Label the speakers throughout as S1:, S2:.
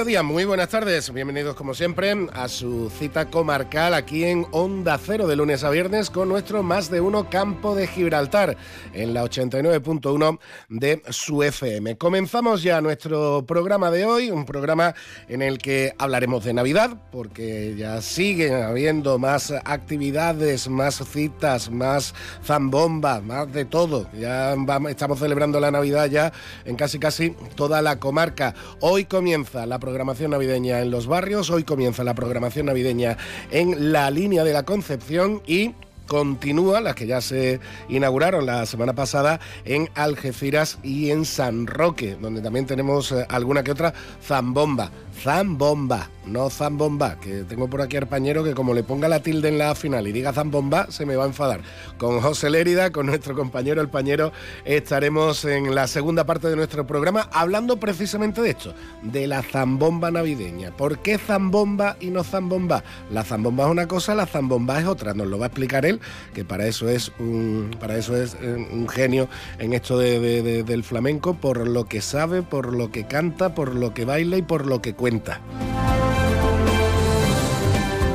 S1: Mediodía, muy buenas tardes, bienvenidos como siempre a su cita comarcal aquí en Onda Cero de lunes a viernes con nuestro más de uno campo de Gibraltar en la 89.1 de su FM. Comenzamos ya nuestro programa de hoy, un programa en el que hablaremos de Navidad, porque ya siguen habiendo más actividades, más citas, más zambomba, más de todo. Ya estamos celebrando la Navidad ya en casi casi toda la comarca. Hoy comienza la programación navideña en los barrios, hoy comienza la programación navideña en la línea de la Concepción y continúa, las que ya se inauguraron la semana pasada en Algeciras y en San Roque, donde también tenemos eh, alguna que otra zambomba. Zambomba, no Zambomba, que tengo por aquí al pañero que como le ponga la tilde en la final y diga Zambomba, se me va a enfadar. Con José Lérida, con nuestro compañero el pañero, estaremos en la segunda parte de nuestro programa hablando precisamente de esto, de la Zambomba navideña. ¿Por qué Zambomba y no Zambomba? La Zambomba es una cosa, la Zambomba es otra, nos lo va a explicar él, que para eso es un, para eso es eh, un genio en esto del flamenco, por lo que sabe, por lo que canta, por lo que baila y por lo que cuenta.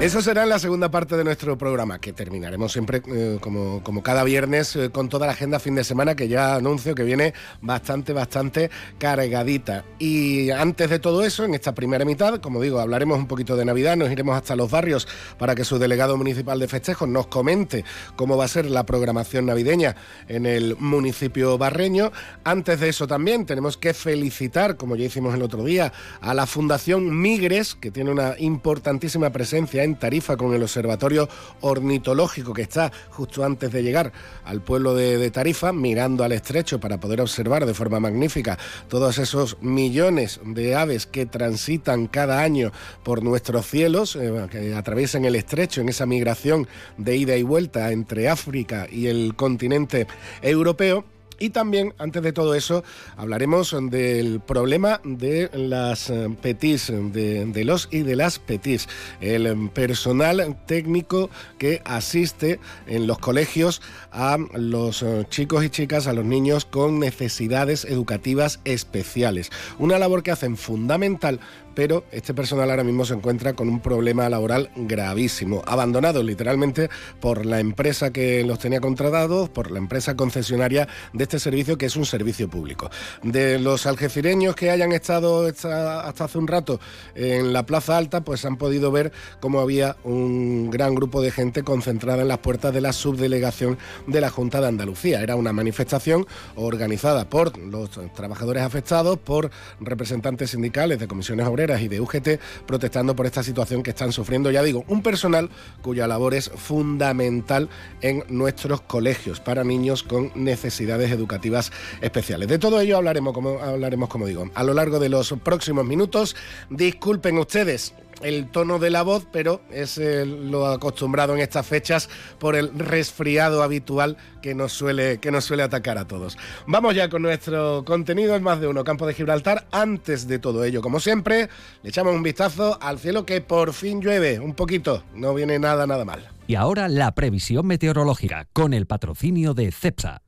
S1: Eso será en la segunda parte de nuestro programa, que terminaremos siempre eh, como, como, cada viernes eh, con toda la agenda fin de semana, que ya anuncio que viene bastante, bastante cargadita. Y antes de todo eso, en esta primera mitad, como digo, hablaremos un poquito de Navidad, nos iremos hasta los barrios para que su delegado municipal de festejos nos comente cómo va a ser la programación navideña en el municipio barreño. Antes de eso también tenemos que felicitar, como ya hicimos el otro día, a la Fundación Migres, que tiene una importantísima presencia en Tarifa con el Observatorio Ornitológico que está justo antes de llegar al pueblo de, Tarifa, mirando al estrecho para poder observar de forma magnífica todos esos millones de aves que transitan cada año por nuestros cielos, eh, que atraviesan el estrecho en esa migración de ida y vuelta entre África y el continente europeo. Y también, antes de todo eso, hablaremos del problema de las eh, petis, de, los y de las petis, el personal técnico que asiste en los colegios a los eh, chicos y chicas, a los niños con necesidades educativas especiales. Una labor que hacen fundamental pero este personal ahora mismo se encuentra con un problema laboral gravísimo, abandonado literalmente por la empresa que los tenía contratados, por la empresa concesionaria de este servicio que es un servicio público. De los algecireños que hayan estado hasta hace un rato en la Plaza Alta, pues han podido ver cómo había un gran grupo de gente concentrada en las puertas de la subdelegación de la Junta de Andalucía. Era una manifestación organizada por los trabajadores afectados, por representantes sindicales de comisiones obreras, y de UGT protestando por esta situación que están sufriendo, ya digo, un personal cuya labor es fundamental en nuestros colegios para niños con necesidades educativas especiales. De todo ello hablaremos, como, hablaremos, como digo, a lo largo de los próximos minutos. Disculpen ustedes el tono de la voz, pero es eh, lo acostumbrado en estas fechas por el resfriado habitual que nos suele, que nos suele atacar a todos. Vamos ya con nuestro contenido en más de uno, Campo de Gibraltar. Antes de todo ello, como siempre, le echamos un vistazo al cielo que por fin llueve, un poquito, no viene nada, nada mal.
S2: Y ahora la previsión meteorológica con el patrocinio de CEPSA.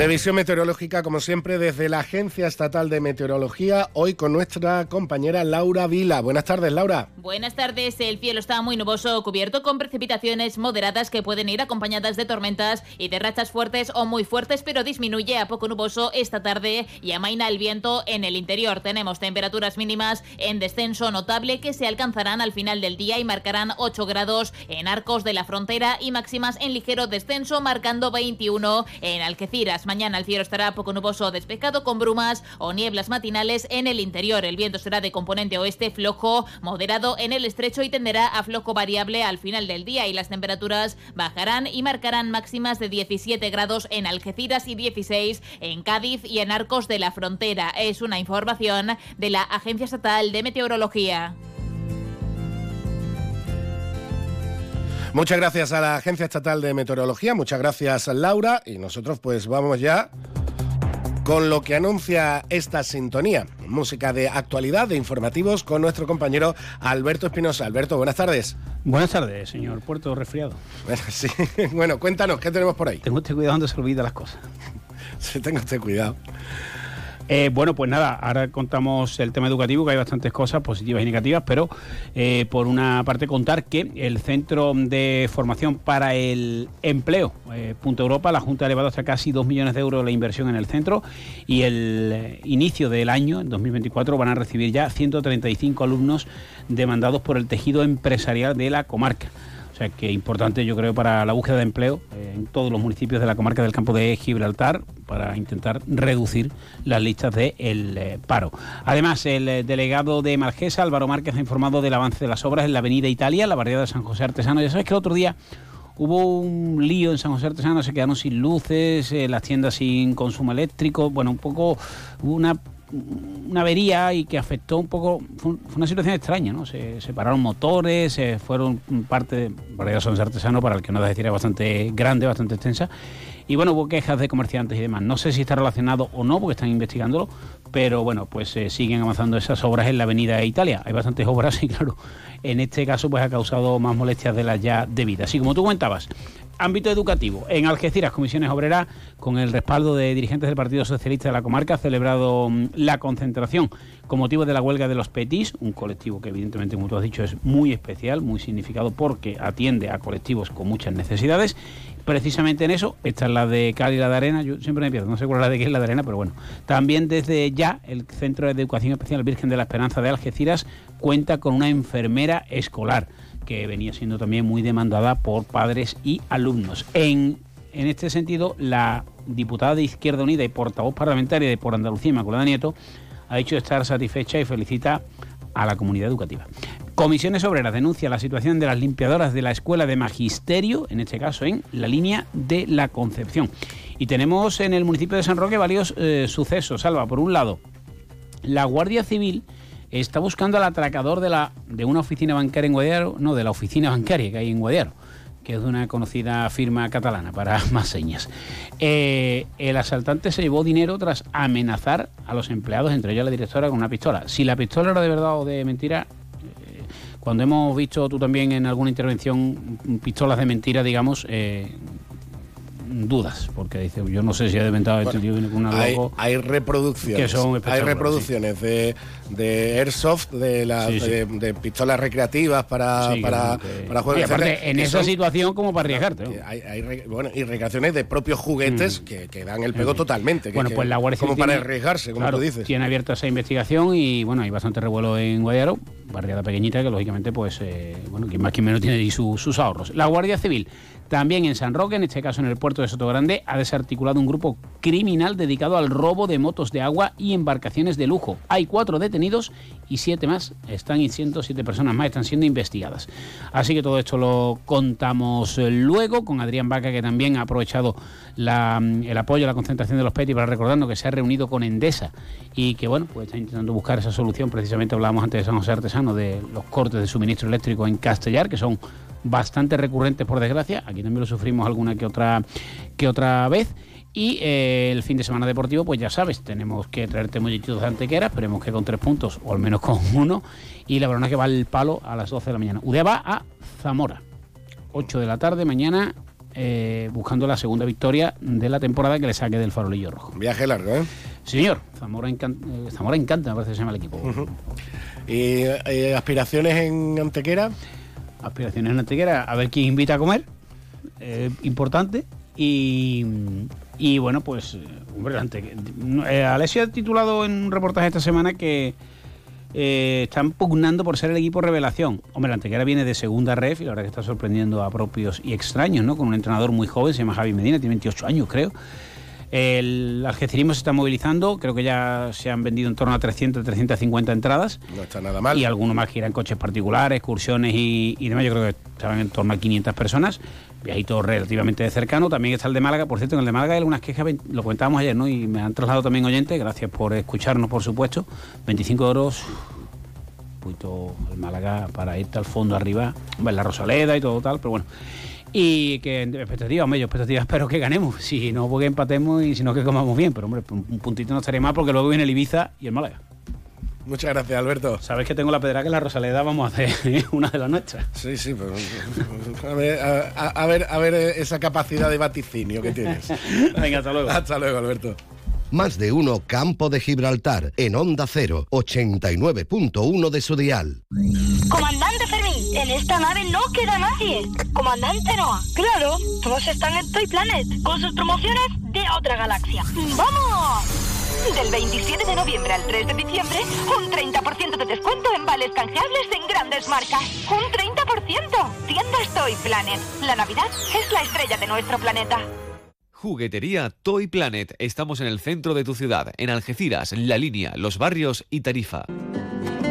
S1: Previsión meteorológica, como siempre, desde la Agencia Estatal de Meteorología, hoy con nuestra compañera Laura Vila. Buenas tardes, Laura.
S3: Buenas tardes. El cielo está muy nuboso, cubierto con precipitaciones moderadas que pueden ir acompañadas de tormentas y de rachas fuertes o muy fuertes, pero disminuye a poco nuboso esta tarde y amaina el viento en el interior. Tenemos temperaturas mínimas en descenso notable que se alcanzarán al final del día y marcarán 8 grados en Arcos de la Frontera y máximas en ligero descenso, marcando 21 en Algeciras. Mañana el cielo estará poco nuboso o despejado con brumas o nieblas matinales en el interior. El viento será de componente oeste flojo, moderado en el estrecho y tenderá a flojo variable al final del día y las temperaturas bajarán y marcarán máximas de 17 grados en Algeciras y 16 en Cádiz y en Arcos de la Frontera. Es una información de la Agencia Estatal de Meteorología.
S1: Muchas gracias a la Agencia Estatal de Meteorología, muchas gracias Laura y nosotros pues vamos ya con lo que anuncia esta sintonía. Música de actualidad, de informativos, con nuestro compañero Alberto Espinosa. Alberto, buenas tardes.
S4: Buenas tardes, señor Puerto Resfriado.
S1: Bueno, sí. bueno, cuéntanos, ¿qué tenemos por ahí?
S4: Tengo usted cuidado donde se olvida las cosas.
S1: sí, tengo usted cuidado.
S4: Eh, bueno, pues nada, ahora contamos el tema educativo, que hay bastantes cosas positivas y negativas, pero eh, por una parte contar que el Centro de Formación para el Empleo, eh, Punto Europa, la Junta ha elevado hasta casi 2 millones de euros la inversión en el centro y el inicio del año, en 2024, van a recibir ya 135 alumnos demandados por el tejido empresarial de la comarca sea que importante yo creo para la búsqueda de empleo eh, en todos los municipios de la comarca del campo de Gibraltar para intentar reducir las listas de el eh, paro. Además, el eh, delegado de Margesa, Álvaro Márquez, ha informado del avance de las obras en la Avenida Italia, la barriada de San José Artesano. Ya sabes que el otro día hubo un lío en San José Artesano, se quedaron sin luces, las tiendas sin consumo eléctrico, bueno, un poco una una avería y que afectó un poco, fue, una situación extraña, ¿no? Se separaron motores, se fueron parte de variedad son artesano, para el que no decir es bastante grande, bastante extensa. Y bueno, hubo quejas de comerciantes y demás. No sé si está relacionado o no, porque están investigándolo, pero bueno, pues eh, siguen avanzando esas obras en la Avenida Italia. Hay bastantes obras y claro, en este caso pues ha causado más molestias de las ya debidas. Así como tú comentabas, ámbito educativo. En Algeciras, Comisiones Obreras, con el respaldo de dirigentes del Partido Socialista de la comarca, ha celebrado mm, la concentración con motivo de la huelga de los PETIS, un colectivo que evidentemente, como tú has dicho, es muy especial, muy significado porque atiende a colectivos con muchas necesidades. Precisamente en eso, esta es la de Cali la de Arena, yo siempre me pierdo, no sé cuál es la de qué es la de Arena, pero bueno. También desde ya el Centro de Educación Especial Virgen de la Esperanza de Algeciras cuenta con una enfermera escolar que venía siendo también muy demandada por padres y alumnos. En, en este sentido, la diputada de Izquierda Unida y portavoz parlamentaria de Por Andalucía, Inmaculada Nieto, ha dicho estar satisfecha y felicita a la comunidad educativa. Comisiones Obreras denuncia la situación de las limpiadoras de la Escuela de Magisterio, en este caso en la línea de la Concepción. Y tenemos en el municipio de San Roque varios eh, sucesos. Salva, por un lado, la Guardia Civil está buscando al atracador de, la, de una oficina bancaria en Guadiaro, no, de la oficina bancaria que hay en Guadiaro, que es de una conocida firma catalana, para más señas. Eh, el asaltante se llevó dinero tras amenazar a los empleados, entre ellos la directora, con una pistola. Si la pistola era de verdad o de mentira, eh, cuando hemos visto tú también en alguna intervención pistolas de mentira, digamos, eh, dudas, porque dice, yo no sé si ha inventado este tío viene con una
S1: hay, hay reproducciones. hay reproducciones de, de airsoft, de, la, de, pistolas recreativas para, para, para juegos.
S4: Y aparte, en esa situación como para arriesgarte.
S1: Hay, hay, bueno, y recreaciones de propios juguetes mm. que, que, dan el pego totalmente.
S4: bueno, pues la Guardia
S1: Como para arriesgarse, como tú dices.
S4: Tiene abierta esa investigación y bueno, hay bastante revuelo en Guayaro, barriada pequeñita que lógicamente, pues, eh, bueno, quien más quien menos tiene ahí sus ahorros. La Guardia Civil también en San Roque, en este caso en el puerto de Sotogrande, ha desarticulado un grupo criminal dedicado al robo de motos de agua y embarcaciones de lujo. Hay cuatro detenidos y siete más están siendo siete personas más están siendo investigadas. Así que todo esto lo contamos luego con Adrián Vaca, que también ha aprovechado el apoyo a la concentración de los PETI para recordarnos que se ha reunido con Endesa y que bueno, pues está intentando buscar esa solución. Precisamente hablábamos antes de San José Artesano de los cortes de suministro eléctrico en Castellar, que son bastante recurrentes por desgracia. Aquí también lo sufrimos alguna que otra, que otra vez. Y eh, el fin de semana deportivo, pues ya sabes, tenemos que traerte mollitos de antequera, esperemos que con tres puntos o al menos con uno. Y la verdad es que va el palo a las 12 de la mañana. Udea va a Zamora, 8 de la tarde mañana, eh, buscando la segunda victoria de la temporada que le saque del farolillo rojo.
S1: Viaje largo, ¿eh?
S4: señor, Zamora, eh, Zamora encanta, me parece que se llama el equipo.
S1: ¿Y aspiraciones en Antequera?
S4: Aspiraciones Antequera, a ver quién invita a comer, eh, importante. Y, y, bueno, pues, hombre, eh, Alessio ha titulado en un reportaje esta semana que eh, están pugnando por ser el equipo revelación. Hombre, Antequera viene de segunda ref y la verdad que está sorprendiendo a propios y extraños, ¿no? Con un entrenador muy joven, se llama Javi Medina, tiene 28 años, creo.
S5: El algecirismo se está movilizando, creo que ya se han vendido en torno a 300, 350 entradas.
S1: No está nada mal.
S5: Y algunos más que irán coches particulares, excursiones y, y demás. Yo creo que estaban en torno a 500 personas. Viajito relativamente cercano. También está el de Málaga. Por cierto, en el de Málaga hay algunas quejas, lo comentábamos ayer, ¿no? Y me han trasladado también oyentes, gracias por escucharnos, por supuesto. 25 euros poquito el Málaga para irte al fondo arriba, ver la Rosaleda y todo tal, pero bueno. Y que expectativas, yo expectativas espero que ganemos. Si no, porque empatemos y si no, que comamos bien. Pero hombre, un puntito no estaría mal porque luego viene el Ibiza y el Málaga.
S1: Muchas gracias, Alberto.
S5: Sabes que tengo la pedra que la Rosaleda vamos a hacer una de las nuestras.
S1: Sí, sí, pero a ver, a, ver, a ver esa capacidad de vaticinio que tienes.
S5: Venga, hasta luego.
S1: Hasta luego, Alberto.
S6: Más de uno Campo de Gibraltar en Onda 0, 89.1 de su dial.
S7: Comandante Fermín, en esta nave no queda nadie. Comandante Noah, claro, todos están en Toy Planet con sus promociones de otra galaxia. ¡Vamos! Del 27 de noviembre al 3 de diciembre, un 30% de descuento en vales canjeables en grandes marcas. ¡Un 30%! Tiendas Toy Planet. La Navidad es la estrella de nuestro planeta.
S8: Juguetería Toy Planet. Estamos en el centro de tu ciudad, en Algeciras, La Línea, Los Barrios y Tarifa.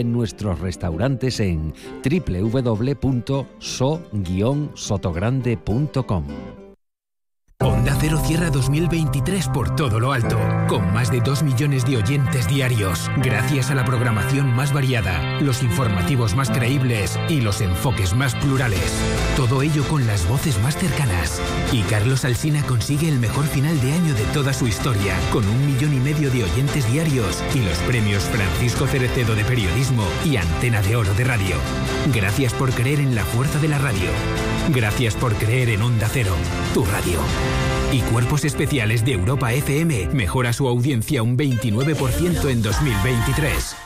S2: en nuestros restaurantes en www.so-sotogrande.com.
S9: Onda Cero cierra 2023 por todo lo alto, con más de 2 millones de oyentes diarios, gracias a la programación más variada, los informativos más creíbles y los enfoques más plurales. Todo ello con las voces más cercanas. Y Carlos Alsina consigue el mejor final de año de toda su historia, con un millón y medio de oyentes diarios y los premios Francisco Cerecedo de Periodismo y Antena de Oro de Radio. Gracias por creer en la fuerza de la radio. Gracias por creer en Onda Cero, tu radio. Y Cuerpos Especiales de Europa FM mejora su audiencia un 29% en 2023.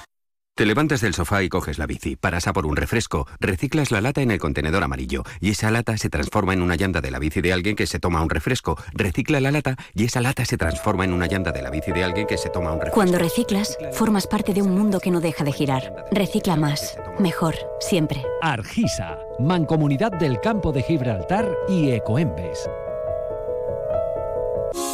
S10: Te levantas del sofá y coges la bici, paras a por un refresco, reciclas la lata en el contenedor amarillo y esa lata se transforma en una llanta de la bici de alguien que se toma un refresco, recicla la lata y esa lata se transforma en una llanta de la bici de alguien que se toma un refresco.
S11: Cuando reciclas, formas parte de un mundo que no deja de girar. Recicla más, mejor, siempre.
S2: Argisa, Mancomunidad del Campo de Gibraltar y Ecoembes.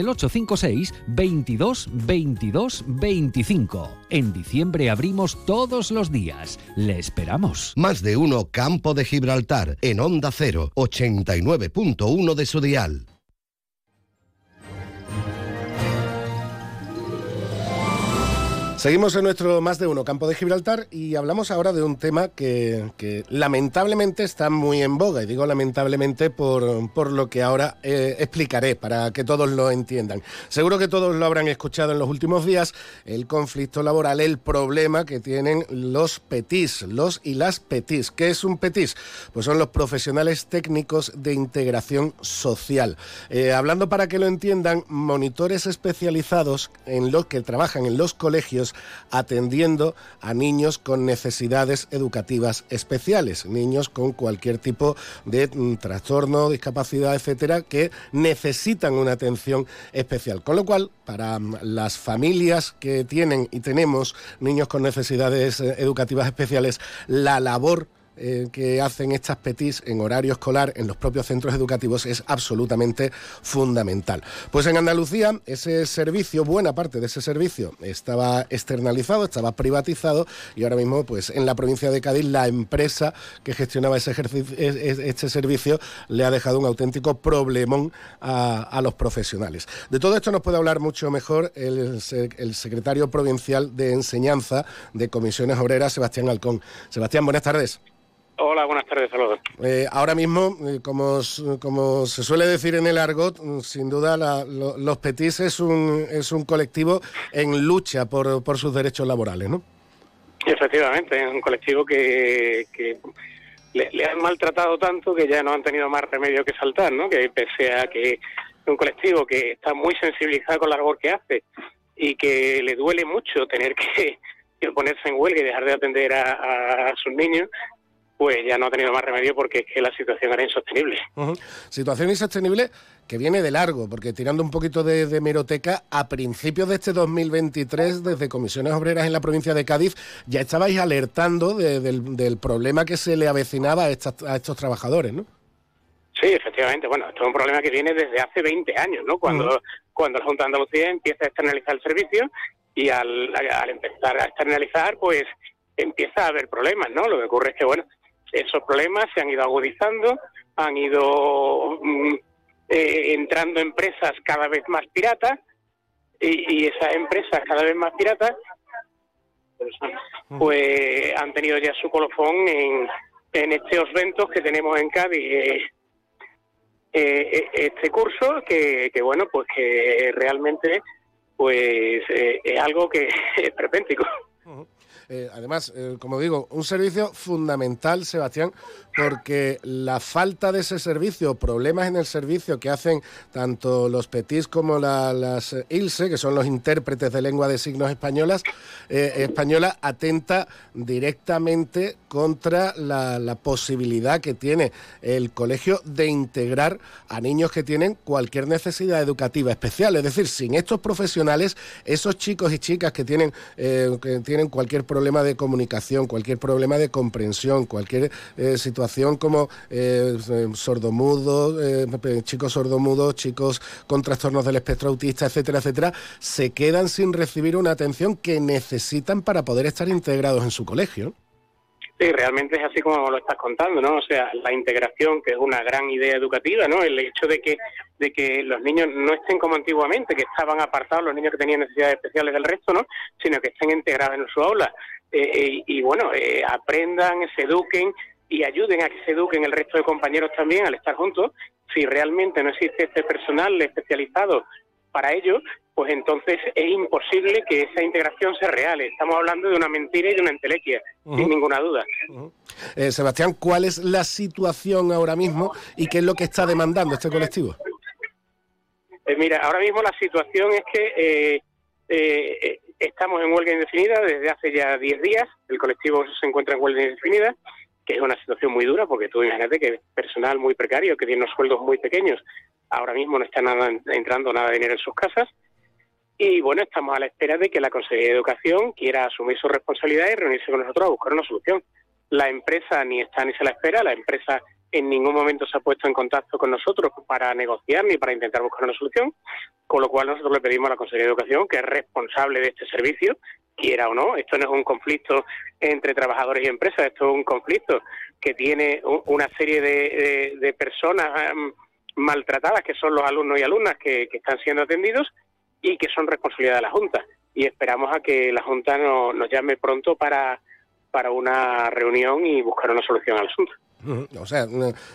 S2: el 856 22 22 25. En diciembre abrimos todos los días. Le esperamos.
S6: Más de uno Campo de Gibraltar en Onda 0, 89.1 de su dial.
S1: Seguimos en nuestro más de uno campo de Gibraltar y hablamos ahora de un tema que, lamentablemente está muy en boga. Y digo lamentablemente por, lo que ahora eh, explicaré para que todos lo entiendan. Seguro que todos lo habrán escuchado en los últimos días, el conflicto laboral, el problema que tienen los PETIS, los y las PETIS. ¿Qué es un PETIS? Pues son los profesionales técnicos de integración social. Eh, hablando para que lo entiendan, monitores especializados en los que trabajan en los colegios atendiendo a niños con necesidades educativas especiales, niños con cualquier tipo de mm, trastorno, discapacidad, etcétera, que necesitan una atención especial. Con lo cual, para mm, las familias que tienen y tenemos niños con necesidades eh, educativas especiales, la labor eh, que hacen estas petis en horario escolar en los propios centros educativos es absolutamente fundamental. Pues en Andalucía ese servicio, buena parte de ese servicio estaba externalizado, estaba privatizado y ahora mismo pues en la provincia de Cádiz la empresa que gestionaba ese este servicio le ha dejado un auténtico problemón a, los profesionales. De todo esto nos puede hablar mucho mejor el, el secretario provincial de Enseñanza de Comisiones Obreras, Sebastián Alcón. Sebastián, buenas tardes.
S12: Hola, buenas tardes, saludos.
S1: Eh, ahora mismo, eh, como, como se suele decir en el argot, mm, sin duda los Petis es un, es un colectivo en lucha por, por sus derechos laborales, ¿no?
S12: Efectivamente, es un colectivo que, le, han maltratado tanto que ya no han tenido más remedio que saltar, ¿no? Que pese a que es un colectivo que está muy sensibilizado con la labor que hace y que le duele mucho tener que, ponerse en huelga y dejar de atender a sus niños, pues ya no ha tenido más remedio porque es que la situación era insostenible.
S1: Situación insostenible que viene de largo, porque tirando un poquito de, de, meroteca, a principios de este 2023, desde Comisiones Obreras en la provincia de Cádiz, ya estabais alertando del, problema que se le avecinaba a, a estos trabajadores, ¿no?
S12: Sí, efectivamente. Bueno, esto es un problema que viene desde hace 20 años, ¿no? Cuando, cuando la Junta de Andalucía empieza a externalizar el servicio y al, al empezar a externalizar, pues empieza a haber problemas, ¿no? Lo que ocurre es que, bueno, esos problemas se han ido agudizando, han ido mm, eh, entrando empresas cada vez más piratas y, esas empresas cada vez más piratas pues han tenido ya su colofón en, en estos eventos que tenemos en Cádiz eh, eh, este curso que, que, bueno pues que realmente pues es algo que es prepéntico.
S1: Eh, además, eh, como digo, un servicio fundamental, Sebastián, porque la falta de ese servicio, problemas en el servicio que hacen tanto los PETIS como las ILSE, que son los intérpretes de lengua de signos españolas, eh, española, atenta directamente contra la, posibilidad que tiene el colegio de integrar a niños que tienen cualquier necesidad educativa especial. Es decir, sin estos profesionales, esos chicos y chicas que tienen, que tienen cualquier problema de comunicación, cualquier problema de comprensión, cualquier eh, situación como eh, sordomudos, eh, chicos sordomudos, chicos con trastornos del espectro autista, etcétera, etcétera, se quedan sin recibir una atención que necesitan para poder estar integrados en su colegio.
S12: Sí, realmente es así como lo estás contando, ¿no? O sea, la integración, que es una gran idea educativa, ¿no? El hecho de que, de que los niños no estén como antiguamente, que estaban apartados los niños que tenían necesidades especiales del resto, ¿no? Sino que estén integrados en su aula. Eh, eh, y bueno, eh, aprendan, se eduquen y ayuden a que se eduquen el resto de compañeros también al estar juntos. Si realmente no existe este personal especializado para ello, pues entonces es imposible que esa integración sea real. Estamos hablando de una mentira y de una entelequia, sin ninguna duda.
S1: Eh, Sebastián, ¿cuál es la situación ahora mismo y qué es lo que está demandando este colectivo?
S12: Eh, mira, ahora mismo la situación es que eh, estamos en huelga indefinida desde hace ya 10 días. El colectivo se encuentra en huelga indefinida, que es una situación muy dura porque tú imagínate que personal muy precario, que tiene unos sueldos muy pequeños, ahora mismo no está nada, entrando nada de dinero en sus casas y bueno, estamos a la espera de que la Consejería de Educación quiera asumir su responsabilidad y reunirse con nosotros a buscar una solución. La empresa ni está ni se la espera, la empresa en ningún momento se ha puesto en contacto con nosotros para negociar ni para intentar buscar una solución, con lo cual nosotros le pedimos a la Consejería de Educación, que es responsable de este servicio, quiera o no, esto no es un conflicto entre trabajadores y empresas, esto es un conflicto que tiene una serie de, personas em, maltratadas, que son los alumnos y alumnas que están siendo atendidos, y que son responsabilidad de la Junta. Y esperamos a que la Junta nos llame pronto para, para una reunión y buscar una solución al asunto.
S1: O sea,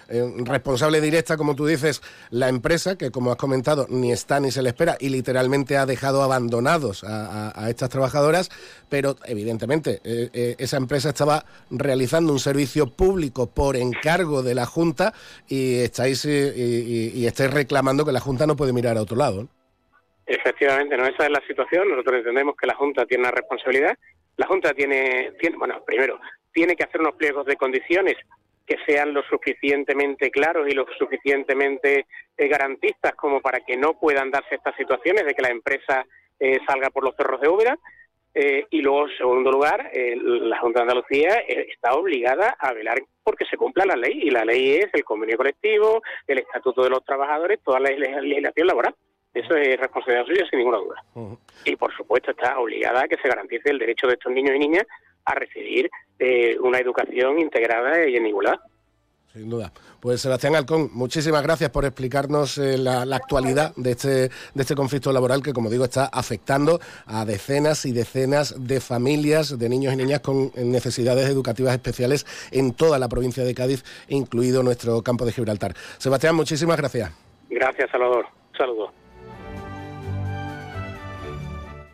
S1: eh, responsable directa, como tú dices, la empresa, que como has comentado, ni está ni se le espera y literalmente ha dejado abandonados a, estas trabajadoras, pero evidentemente eh, eh, esa empresa estaba realizando un servicio público por encargo de la Junta y estáis, y, y estáis reclamando que la Junta no puede mirar a otro lado.
S12: Efectivamente, no, esa es la situación. Nosotros entendemos que la Junta tiene una responsabilidad. La Junta tiene, tiene, bueno, primero, tiene que hacer unos pliegos de condiciones que sean lo suficientemente claros y lo suficientemente eh, garantistas como para que no puedan darse estas situaciones de que la empresa eh, salga por los cerros de Úbeda. Eh, y luego, en segundo lugar, la Junta de Andalucía eh, está obligada a velar porque se cumpla la ley, y la ley es el convenio colectivo, el estatuto de los trabajadores, toda la legislación laboral. Eso es responsabilidad suya, sin ninguna duda. Y, por supuesto, está obligada a que se garantice el derecho de estos niños y niñas a recibir una educación integrada y en igualdad.
S1: Sin duda. Pues Sebastián Alcón, muchísimas gracias por explicarnos eh, la, actualidad de este, de este conflicto laboral que, como digo, está afectando a decenas y decenas de familias, de niños y niñas con necesidades educativas especiales en toda la provincia de Cádiz, incluido nuestro campo de Gibraltar. Sebastián, muchísimas gracias.
S12: Gracias, Salvador. Saludos.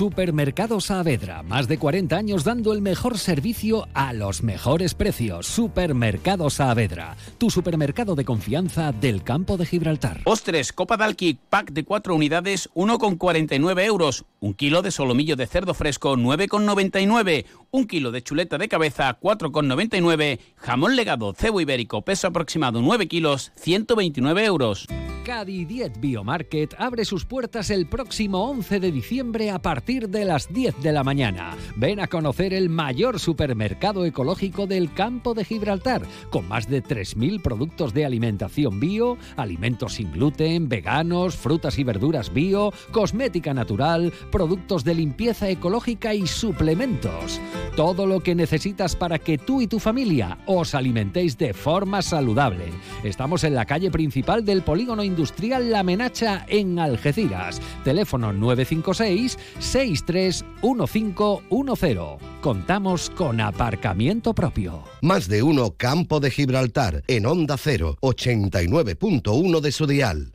S2: Supermercado Saavedra, más de 40 años dando el mejor servicio a los mejores precios. Supermercado Saavedra, tu supermercado de confianza del campo de Gibraltar.
S5: Ostres, Copa Dalki, pack de 4 unidades, 1,49 euros. Un kilo de solomillo de cerdo fresco, 9,99. Un kilo de chuleta de cabeza, 4,99. Jamón legado, cebo ibérico, peso aproximado 9 kilos, 129 euros.
S2: Cadi Diet Biomarket abre sus puertas el próximo 11 de diciembre a partir de las 10 de la mañana. Ven a conocer el mayor supermercado ecológico del campo de Gibraltar, con más de 3.000 productos de alimentación bio, alimentos sin gluten, veganos, frutas y verduras bio, cosmética natural, productos de limpieza ecológica y suplementos. Todo lo que necesitas para que tú y tu familia os alimentéis de forma saludable. Estamos en la calle principal del polígono industrial La Menacha en Algeciras. Teléfono 956 631510. Contamos con aparcamiento propio.
S6: Más de uno Campo de Gibraltar en Onda 0, 89.1 de su dial.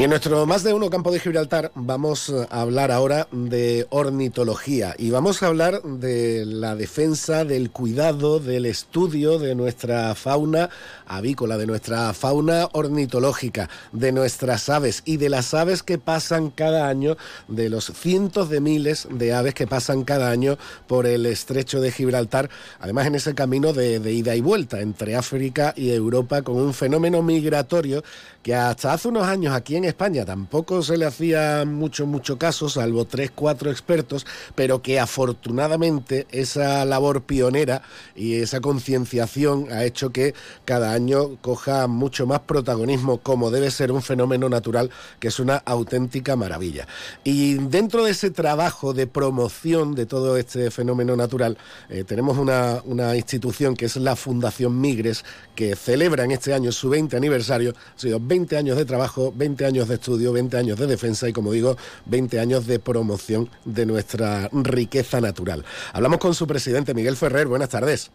S1: Y en nuestro más de uno campo de Gibraltar vamos a hablar ahora de ornitología y vamos a hablar de la defensa, del cuidado, del estudio de nuestra fauna avícola, de nuestra fauna ornitológica, de nuestras aves y de las aves que pasan cada año, de los cientos de miles de aves que pasan cada año por el estrecho de Gibraltar, además en ese camino de, de ida y vuelta entre África y Europa con un fenómeno migratorio que hasta hace unos años aquí en España tampoco se le hacía mucho, mucho caso, salvo tres, cuatro expertos, pero que afortunadamente esa labor pionera y esa concienciación ha hecho que cada año coja mucho más protagonismo como debe ser un fenómeno natural que es una auténtica maravilla. Y dentro de ese trabajo de promoción de todo este fenómeno natural, eh, tenemos una, una institución que es la Fundación Migres, que celebra en este año su 20 aniversario. Ha sido 20 años de trabajo, 20 años de estudio, 20 años de defensa y, como digo, 20 años de promoción de nuestra riqueza natural. Hablamos con su presidente, Miguel Ferrer. Buenas tardes.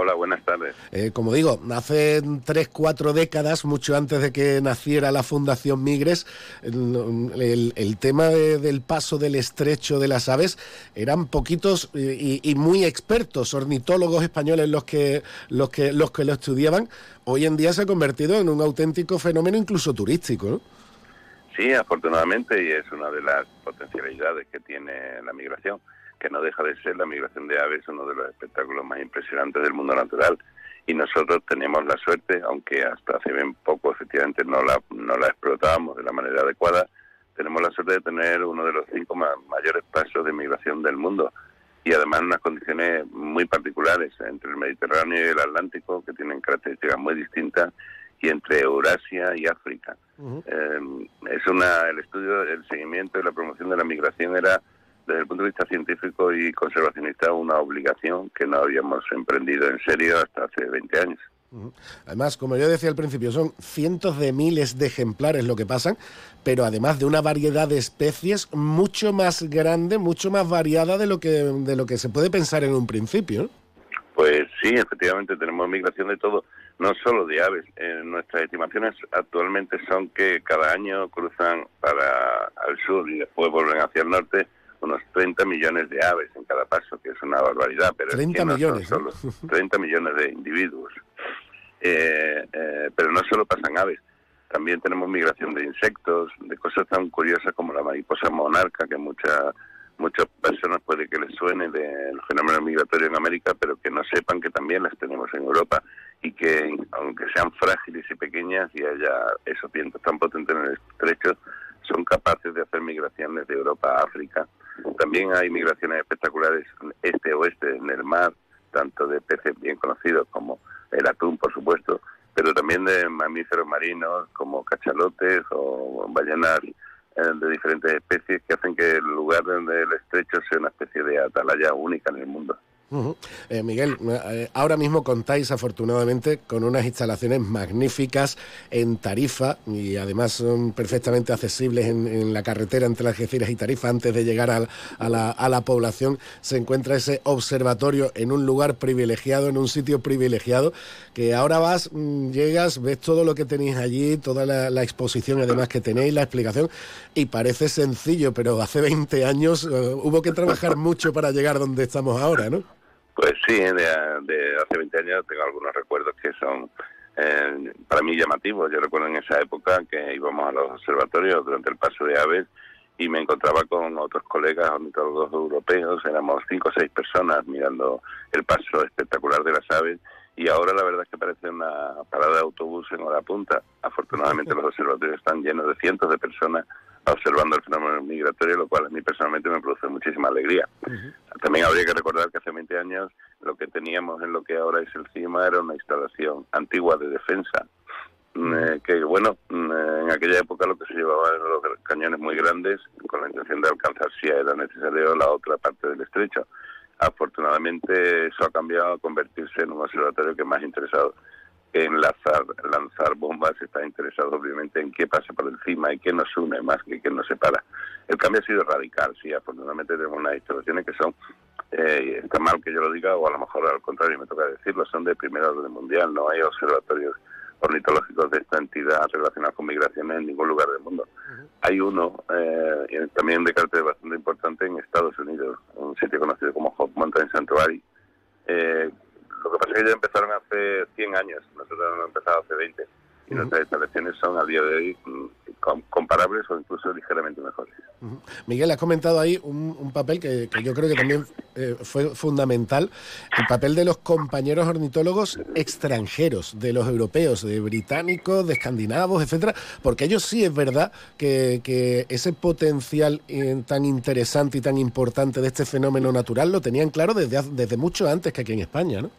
S13: Hola, buenas tardes.
S1: Eh, como digo, hace tres, cuatro décadas, mucho antes de que naciera la Fundación Migres, el, tema del paso del estrecho de las aves eran poquitos y, muy expertos, ornitólogos españoles los que, los que, los que lo estudiaban. Hoy en día se ha convertido en un auténtico fenómeno incluso turístico, ¿no?
S13: Sí, afortunadamente, y es una de las potencialidades que tiene la migración que no deja de ser la migración de aves uno de los espectáculos más impresionantes del mundo natural. Y nosotros tenemos la suerte, aunque hasta hace bien poco efectivamente no la, no la explotábamos de la manera adecuada, tenemos la suerte de tener uno de los cinco mayores pasos de migración del mundo y además unas condiciones muy particulares entre el Mediterráneo y el Atlántico que tienen características muy distintas y entre Eurasia y África. Eh, es una el estudio, el seguimiento y la promoción de la migración era desde el punto de vista científico y conservacionista una obligación que no habíamos emprendido en serio hasta hace 20 años.
S1: Además, como yo decía al principio, son cientos de miles de ejemplares lo que pasan, pero además de una variedad de especies mucho más grande, mucho más variada de lo que, de lo que se puede pensar en un principio.
S13: Pues sí, efectivamente tenemos migración de todo, no solo de aves. nuestras estimaciones actualmente son que cada año cruzan para el sur y después vuelven hacia el norte unos 30 millones de aves en cada paso, que es una barbaridad. Pero
S1: 30 millones.
S13: No solo 30 millones de individuos. Eh, eh, pero no solo pasan aves, también tenemos migración de insectos, de cosas tan curiosas como la mariposa monarca, que muchas muchas personas puede que les suene del fenómeno migratorio en América, pero que no sepan que también las tenemos en Europa y que aunque sean frágiles y pequeñas y haya esos vientos tan potentes en el estrecho, son capaces de hacer migraciones de Europa a África. También hay migraciones espectaculares este-oeste en el mar, tanto de peces bien conocidos como el atún, por supuesto, pero también de mamíferos marinos como cachalotes o ballenas eh, de diferentes especies que hacen que el lugar del estrecho sea una especie de atalaya única en el mundo.
S1: Eh, Miguel, eh, ahora mismo contáis afortunadamente con unas instalaciones magníficas en Tarifa y además son perfectamente accesibles en, la carretera entre Algeciras y Tarifa. Antes de llegar a, la, población se encuentra ese observatorio en un lugar privilegiado, en un sitio privilegiado, que ahora vas, mm, llegas, ves todo lo que tenéis allí, toda la, exposición además que tenéis, la explicación, y parece sencillo, pero hace 20 años eh, hubo que trabajar mucho para llegar donde estamos ahora, ¿no?
S13: Pues sí, de, hace 20 años tengo algunos recuerdos que son eh, para mí llamativos. Yo recuerdo en esa época que íbamos a los observatorios durante el paso de aves y me encontraba con otros colegas ornitólogos europeos, éramos cinco o seis personas mirando el paso espectacular de las aves y ahora la verdad es que parece una parada de autobús en hora punta. Afortunadamente los observatorios están llenos de cientos de personas observando el fenómeno migratorio, lo cual a mí personalmente me produce muchísima alegría. También habría que recordar que hace 20 años lo que teníamos en lo que ahora es el CIMA era una instalación antigua de defensa, mm, eh, que bueno, mm, en aquella época lo que se llevaba eran los cañones muy grandes, con la intención de alcanzar si era necesario la otra parte del estrecho. Afortunadamente eso ha cambiado a convertirse en un observatorio que más interesado en lanzar, lanzar bombas, está interesado obviamente en qué pasa por encima y qué nos une más que qué nos separa. El cambio ha sido radical, sí, afortunadamente tenemos unas instalaciones que son, eh, está mal que yo lo diga, o a lo mejor al contrario me toca decirlo, son de primer orden mundial, no hay observatorios ornitológicos de esta entidad relacionados con migraciones en ningún lugar del mundo. Hay uno eh, también de carácter bastante importante en Estados Unidos, un sitio conocido como Hot Mountain Sanctuary, eh, lo que pasa es que ya empezaron hace 100 años, nosotros hemos empezado hace 20 y nuestras instalaciones son a día de hoy mm, comparables o incluso ligeramente mejores.
S1: Miguel, has comentado ahí un, papel que, yo creo que también eh, fue fundamental, el papel de los compañeros ornitólogos extranjeros, de los europeos, de británicos, de escandinavos, etcétera, porque ellos sí es verdad que, ese potencial eh, tan interesante y tan importante de este fenómeno natural lo tenían claro desde, desde mucho antes que aquí en España, ¿no?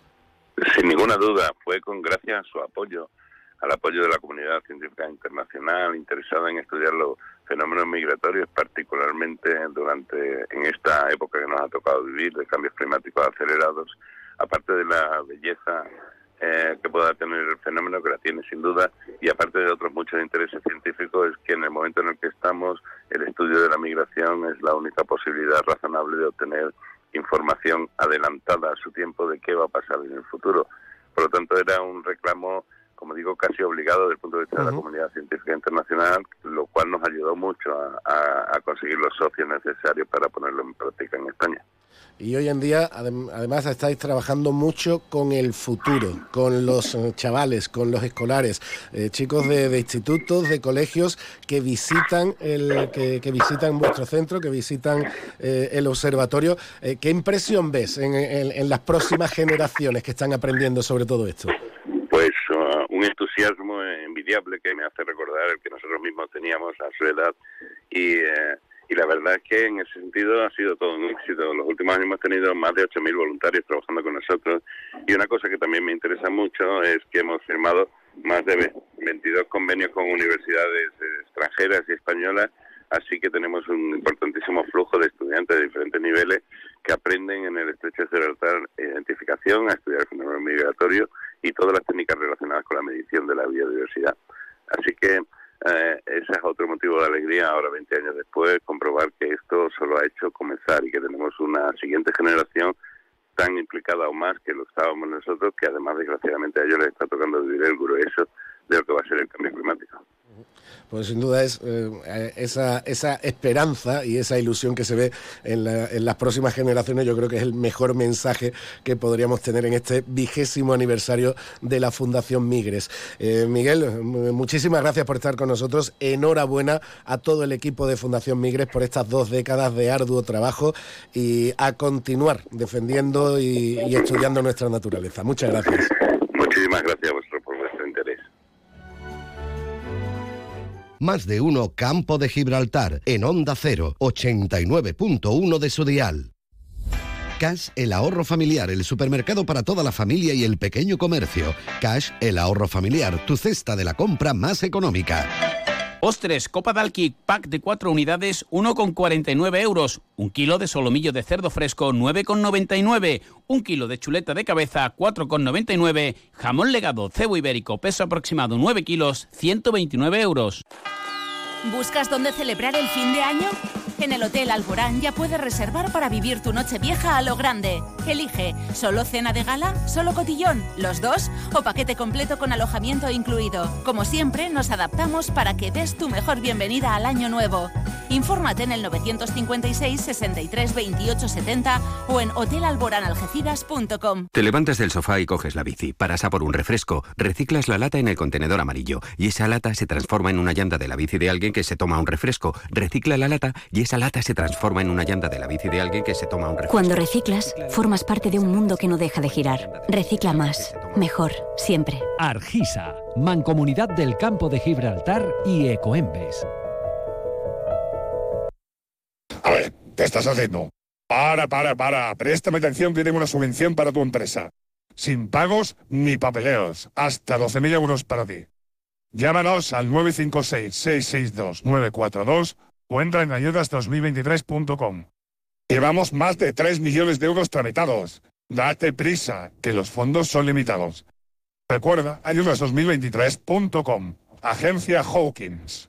S13: Sin ninguna duda, fue con gracias a su apoyo, al apoyo de la comunidad científica internacional interesada en estudiar los fenómenos migratorios, particularmente durante en esta época que nos ha tocado vivir de cambios climáticos acelerados, aparte de la belleza eh, que pueda tener el fenómeno, que la tiene sin duda, y aparte de otros muchos intereses científicos, es que en el momento en el que estamos, el estudio de la migración es la única posibilidad razonable de obtener información adelantada a su tiempo de qué va a pasar en el futuro. Por lo tanto, era un reclamo, como digo, casi obligado desde el punto de vista de la comunidad científica internacional, lo cual nos ayudó mucho a conseguir los socios necesarios para ponerlo en práctica en España.
S1: Y hoy en día, además, estáis trabajando mucho con el futuro, con los eh, chavales, con los escolares, eh, chicos de, institutos, de colegios que visitan el, que, visitan vuestro centro, que visitan eh, el observatorio. ¿Qué impresión ves en, las próximas generaciones que están aprendiendo sobre todo esto?
S13: Pues uh, un entusiasmo envidiable que me hace recordar el que nosotros mismos teníamos a su edad y y la verdad es que en ese sentido ha sido todo un éxito. Los últimos años hemos tenido más de 8.000 voluntarios trabajando con nosotros y una cosa que también me interesa mucho es que hemos firmado más de 22 convenios con universidades extranjeras y españolas, así que tenemos un importantísimo flujo de estudiantes de diferentes niveles que aprenden en el estrecho de Gibraltar identificación, a estudiar el fenómeno migratorio y todas las técnicas relacionadas con la medición de la biodiversidad. Así que eh, ese es otro motivo de alegría ahora, 20 años después, comprobar que esto solo ha hecho comenzar y que tenemos una siguiente generación tan implicada o más que lo estábamos nosotros, que además desgraciadamente a ellos les está tocando vivir el grueso de lo que va a ser el cambio climático
S1: pues sin duda es eh, esa, esa esperanza y esa ilusión que se ve en, las próximas generaciones, yo creo que es el mejor mensaje que podríamos tener en este vigésimo aniversario de la Fundación Migres. Eh, Miguel, muchísimas gracias por estar con nosotros. Enhorabuena a todo el equipo de Fundación Migres por estas dos décadas de arduo trabajo y a continuar defendiendo y, estudiando nuestra naturaleza. Muchas gracias.
S13: Muchísimas gracias vosotros
S6: Más de uno Campo de Gibraltar en Onda 0, 89.1 de su dial. Cash, el ahorro familiar, el supermercado para toda la familia y el pequeño comercio. Cash, el ahorro familiar, tu cesta de la compra más económica.
S5: Ostres, Copa Dalki, pack de 4 unidades, 1,49 euros. Un kilo de solomillo de cerdo fresco, 9,99. Un kilo de chuleta de cabeza, 4,99. Jamón legado, cebo ibérico, peso aproximado 9 kilos, 129 euros.
S14: ¿Buscas dónde celebrar el fin de año? En el Hotel Alborán ya puedes reservar para vivir tu noche vieja a lo grande. Elige solo cena de gala, solo cotillón, los dos o paquete completo con alojamiento incluido. Como siempre, nos adaptamos para que des tu mejor bienvenida al año nuevo. Infórmate en el 956 63 28 70 o en hotelalboranalgeciras.com.
S10: Te levantas del sofá y coges la bici, paras a por un refresco, reciclas la lata en el contenedor amarillo y esa lata se transforma en una llanta de la bici de alguien que se toma un refresco, recicla la lata y esa lata se transforma en una llanta de la bici de alguien que se toma un refresco.
S11: Cuando reciclas, formas parte de un mundo que no deja de girar. Recicla más, mejor, siempre.
S2: Argisa, Mancomunidad del Campo de Gibraltar y Ecoembes.
S15: A ver, ¿qué estás haciendo? Para, para, para. Préstame atención que una subvención para tu empresa. Sin pagos ni papeleos. Hasta 12.000 euros para ti. Llámanos al 956-662-942 o entra en ayudas2023.com. Llevamos más de 3 millones de euros tramitados. Date prisa, que los fondos son limitados. Recuerda, ayudas2023.com. Agencia Hawkins.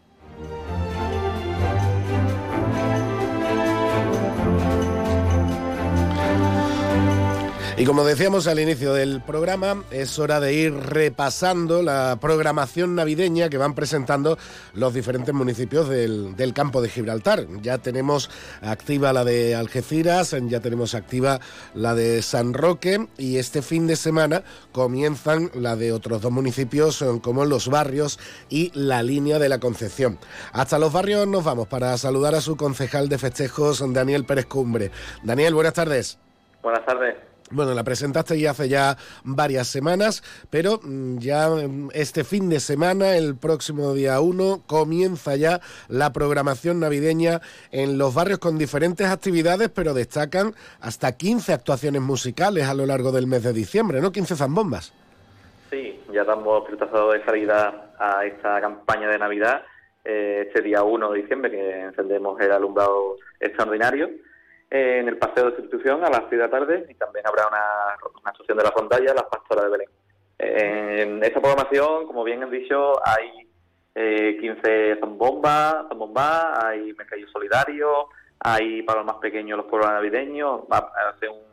S1: Y como decíamos al inicio del programa, es hora de ir repasando la programación navideña que van presentando los diferentes municipios del, campo de Gibraltar. Ya tenemos activa la de Algeciras, ya tenemos activa la de San Roque y este fin de semana comienzan la de otros dos municipios como Los Barrios y la línea de la Concepción. Hasta los barrios nos vamos para saludar a su concejal de festejos, Daniel Pérez Cumbre. Daniel, buenas tardes.
S16: Buenas tardes.
S1: Bueno, la presentaste ya hace ya varias semanas, pero mm, ya mm, este fin de semana, el próximo día 1, comienza ya la programación navideña en los barrios con diferentes actividades, pero destacan hasta 15 actuaciones musicales a lo largo del mes de diciembre, ¿no? 15 zambombas.
S16: Sí, ya damos pitazo de salida a esta campaña de Navidad eh, este día 1 de diciembre, que encendemos el alumbrado extraordinario en el Paseo de Institución a las 6 de la tarde y también habrá una, una actuación de la rondalla, las pastoras de Belén. En esta programación, como bien han dicho, hay eh, 15 zambombas, zambomba, hay mercadillo solidario, hay para los más pequeños los pueblos navideños, va a hacer un,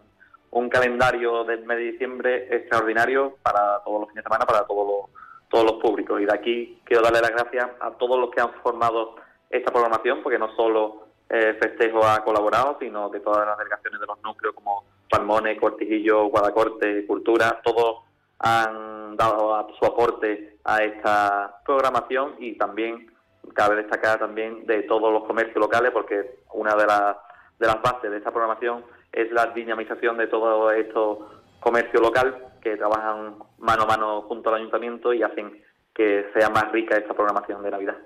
S16: un calendario del mes de diciembre extraordinario para todos los fines de semana, para todos los, todos los públicos. Y de aquí quiero darle las gracias a todos los que han formado esta programación, porque no solo eh, festejo ha colaborado, sino que todas las delegaciones de los núcleos como Palmones, Cortijillo, Guadacorte, Cultura, todos han dado su aporte a esta programación y también cabe destacar también de todos los comercios locales porque una de, las de las bases de esta programación es la dinamización de todo estos comercio local que trabajan mano a mano junto al ayuntamiento y hacen que sea más rica esta programación de Navidad.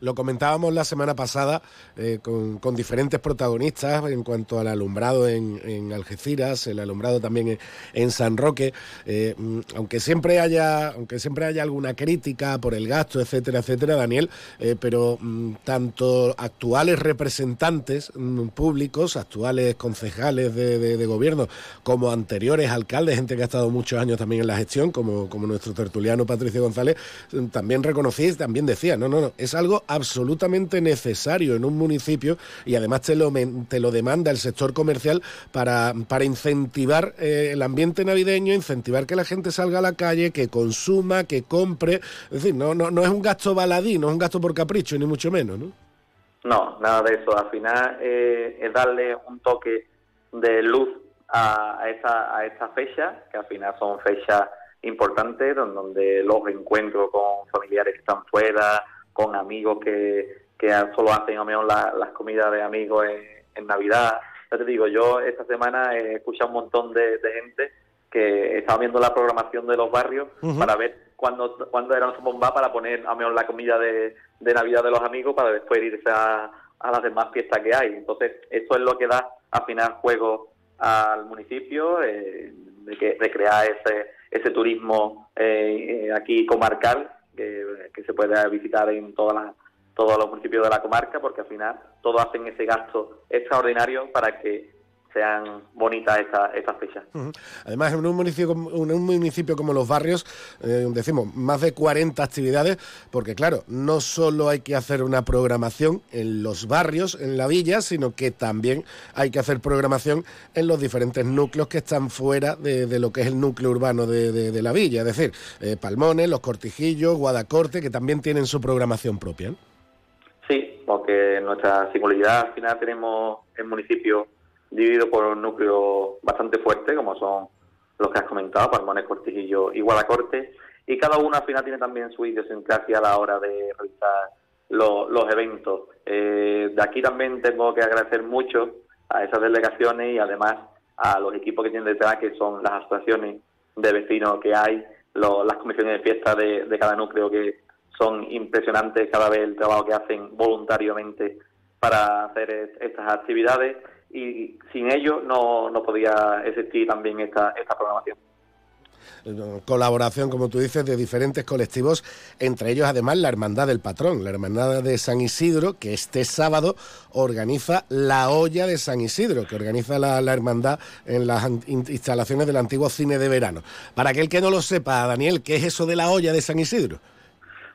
S1: Lo comentábamos la semana pasada eh, con, diferentes protagonistas en cuanto al alumbrado en, Algeciras, el alumbrado también en, San Roque. Eh, mm, aunque siempre haya, aunque siempre haya alguna crítica por el gasto, etcétera, etcétera, Daniel, eh, pero mm, tanto actuales representantes mm, públicos, actuales concejales de, gobierno, como anteriores alcaldes, gente que ha estado muchos años también en la gestión, como, como nuestro tertuliano Patricio González, también reconocí, también decía, no, no, no, es algo absolutamente necesario en un municipio y además te lo, te lo demanda el sector comercial para, para incentivar eh, el ambiente navideño, incentivar que la gente salga a la calle, que consuma, que compre. Es decir, no, no, no es un gasto baladí, no es un gasto por capricho, ni mucho menos, ¿no?
S16: No, nada de eso. Al final eh, es darle un toque de luz a, a, esta, a esta fecha, que al final son fechas importante, donde los encuentro con familiares que están fuera, con amigos que, que solo hacen o menos las comidas de amigos en, Navidad. Ya te digo, yo esta semana he escuchado un montón de, gente que estaba viendo la programación de los barrios para ver cuándo, cuándo era su bomba para poner a menos la comida de, de, Navidad de los amigos para después irse a, a las demás fiestas que hay. Entonces, eso es lo que da al final juego al municipio, eh, de, que, de crear ese, ese turismo eh, eh, aquí comarcal que, se puede visitar en todas todos los municipios de la comarca, porque al final todos hacen ese gasto extraordinario para que sean bonitas estas fechas.
S1: Además, en un municipio, en un municipio como Los Barrios, eh, decimos, más de 40 actividades, porque claro, no solo hay que hacer una programación en los barrios, en la villa, sino que también hay que hacer programación en los diferentes núcleos que están fuera de, lo que es el núcleo urbano de, la villa, es decir, eh, Palmones, Los Cortijillos, Guadacorte, que también tienen su programación propia.
S16: Sí, porque nuestra singularidad al final tenemos el municipio dividido por un núcleo bastante fuerte, como son los que has comentado, Palmones, Cortijillo y Guadacorte, y cada uno al final tiene también su idiosincrasia a la hora de realizar los eventos. Eh, de aquí también tengo que agradecer mucho a esas delegaciones y además a los equipos que tienen detrás, que son las asociaciones de vecinos que hay, las comisiones de fiesta de, de cada núcleo que son impresionantes cada vez el trabajo que hacen voluntariamente para hacer estas actividades y sin ello no, no podía existir también esta, esta programación
S1: colaboración, como tú dices, de diferentes colectivos, entre ellos además la Hermandad del Patrón, la Hermandad de San Isidro, que este sábado organiza la olla de San Isidro, que organiza la, Hermandad en las instalaciones del antiguo cine de verano. Para aquel que no lo sepa, Daniel, ¿qué es eso de la olla de San Isidro?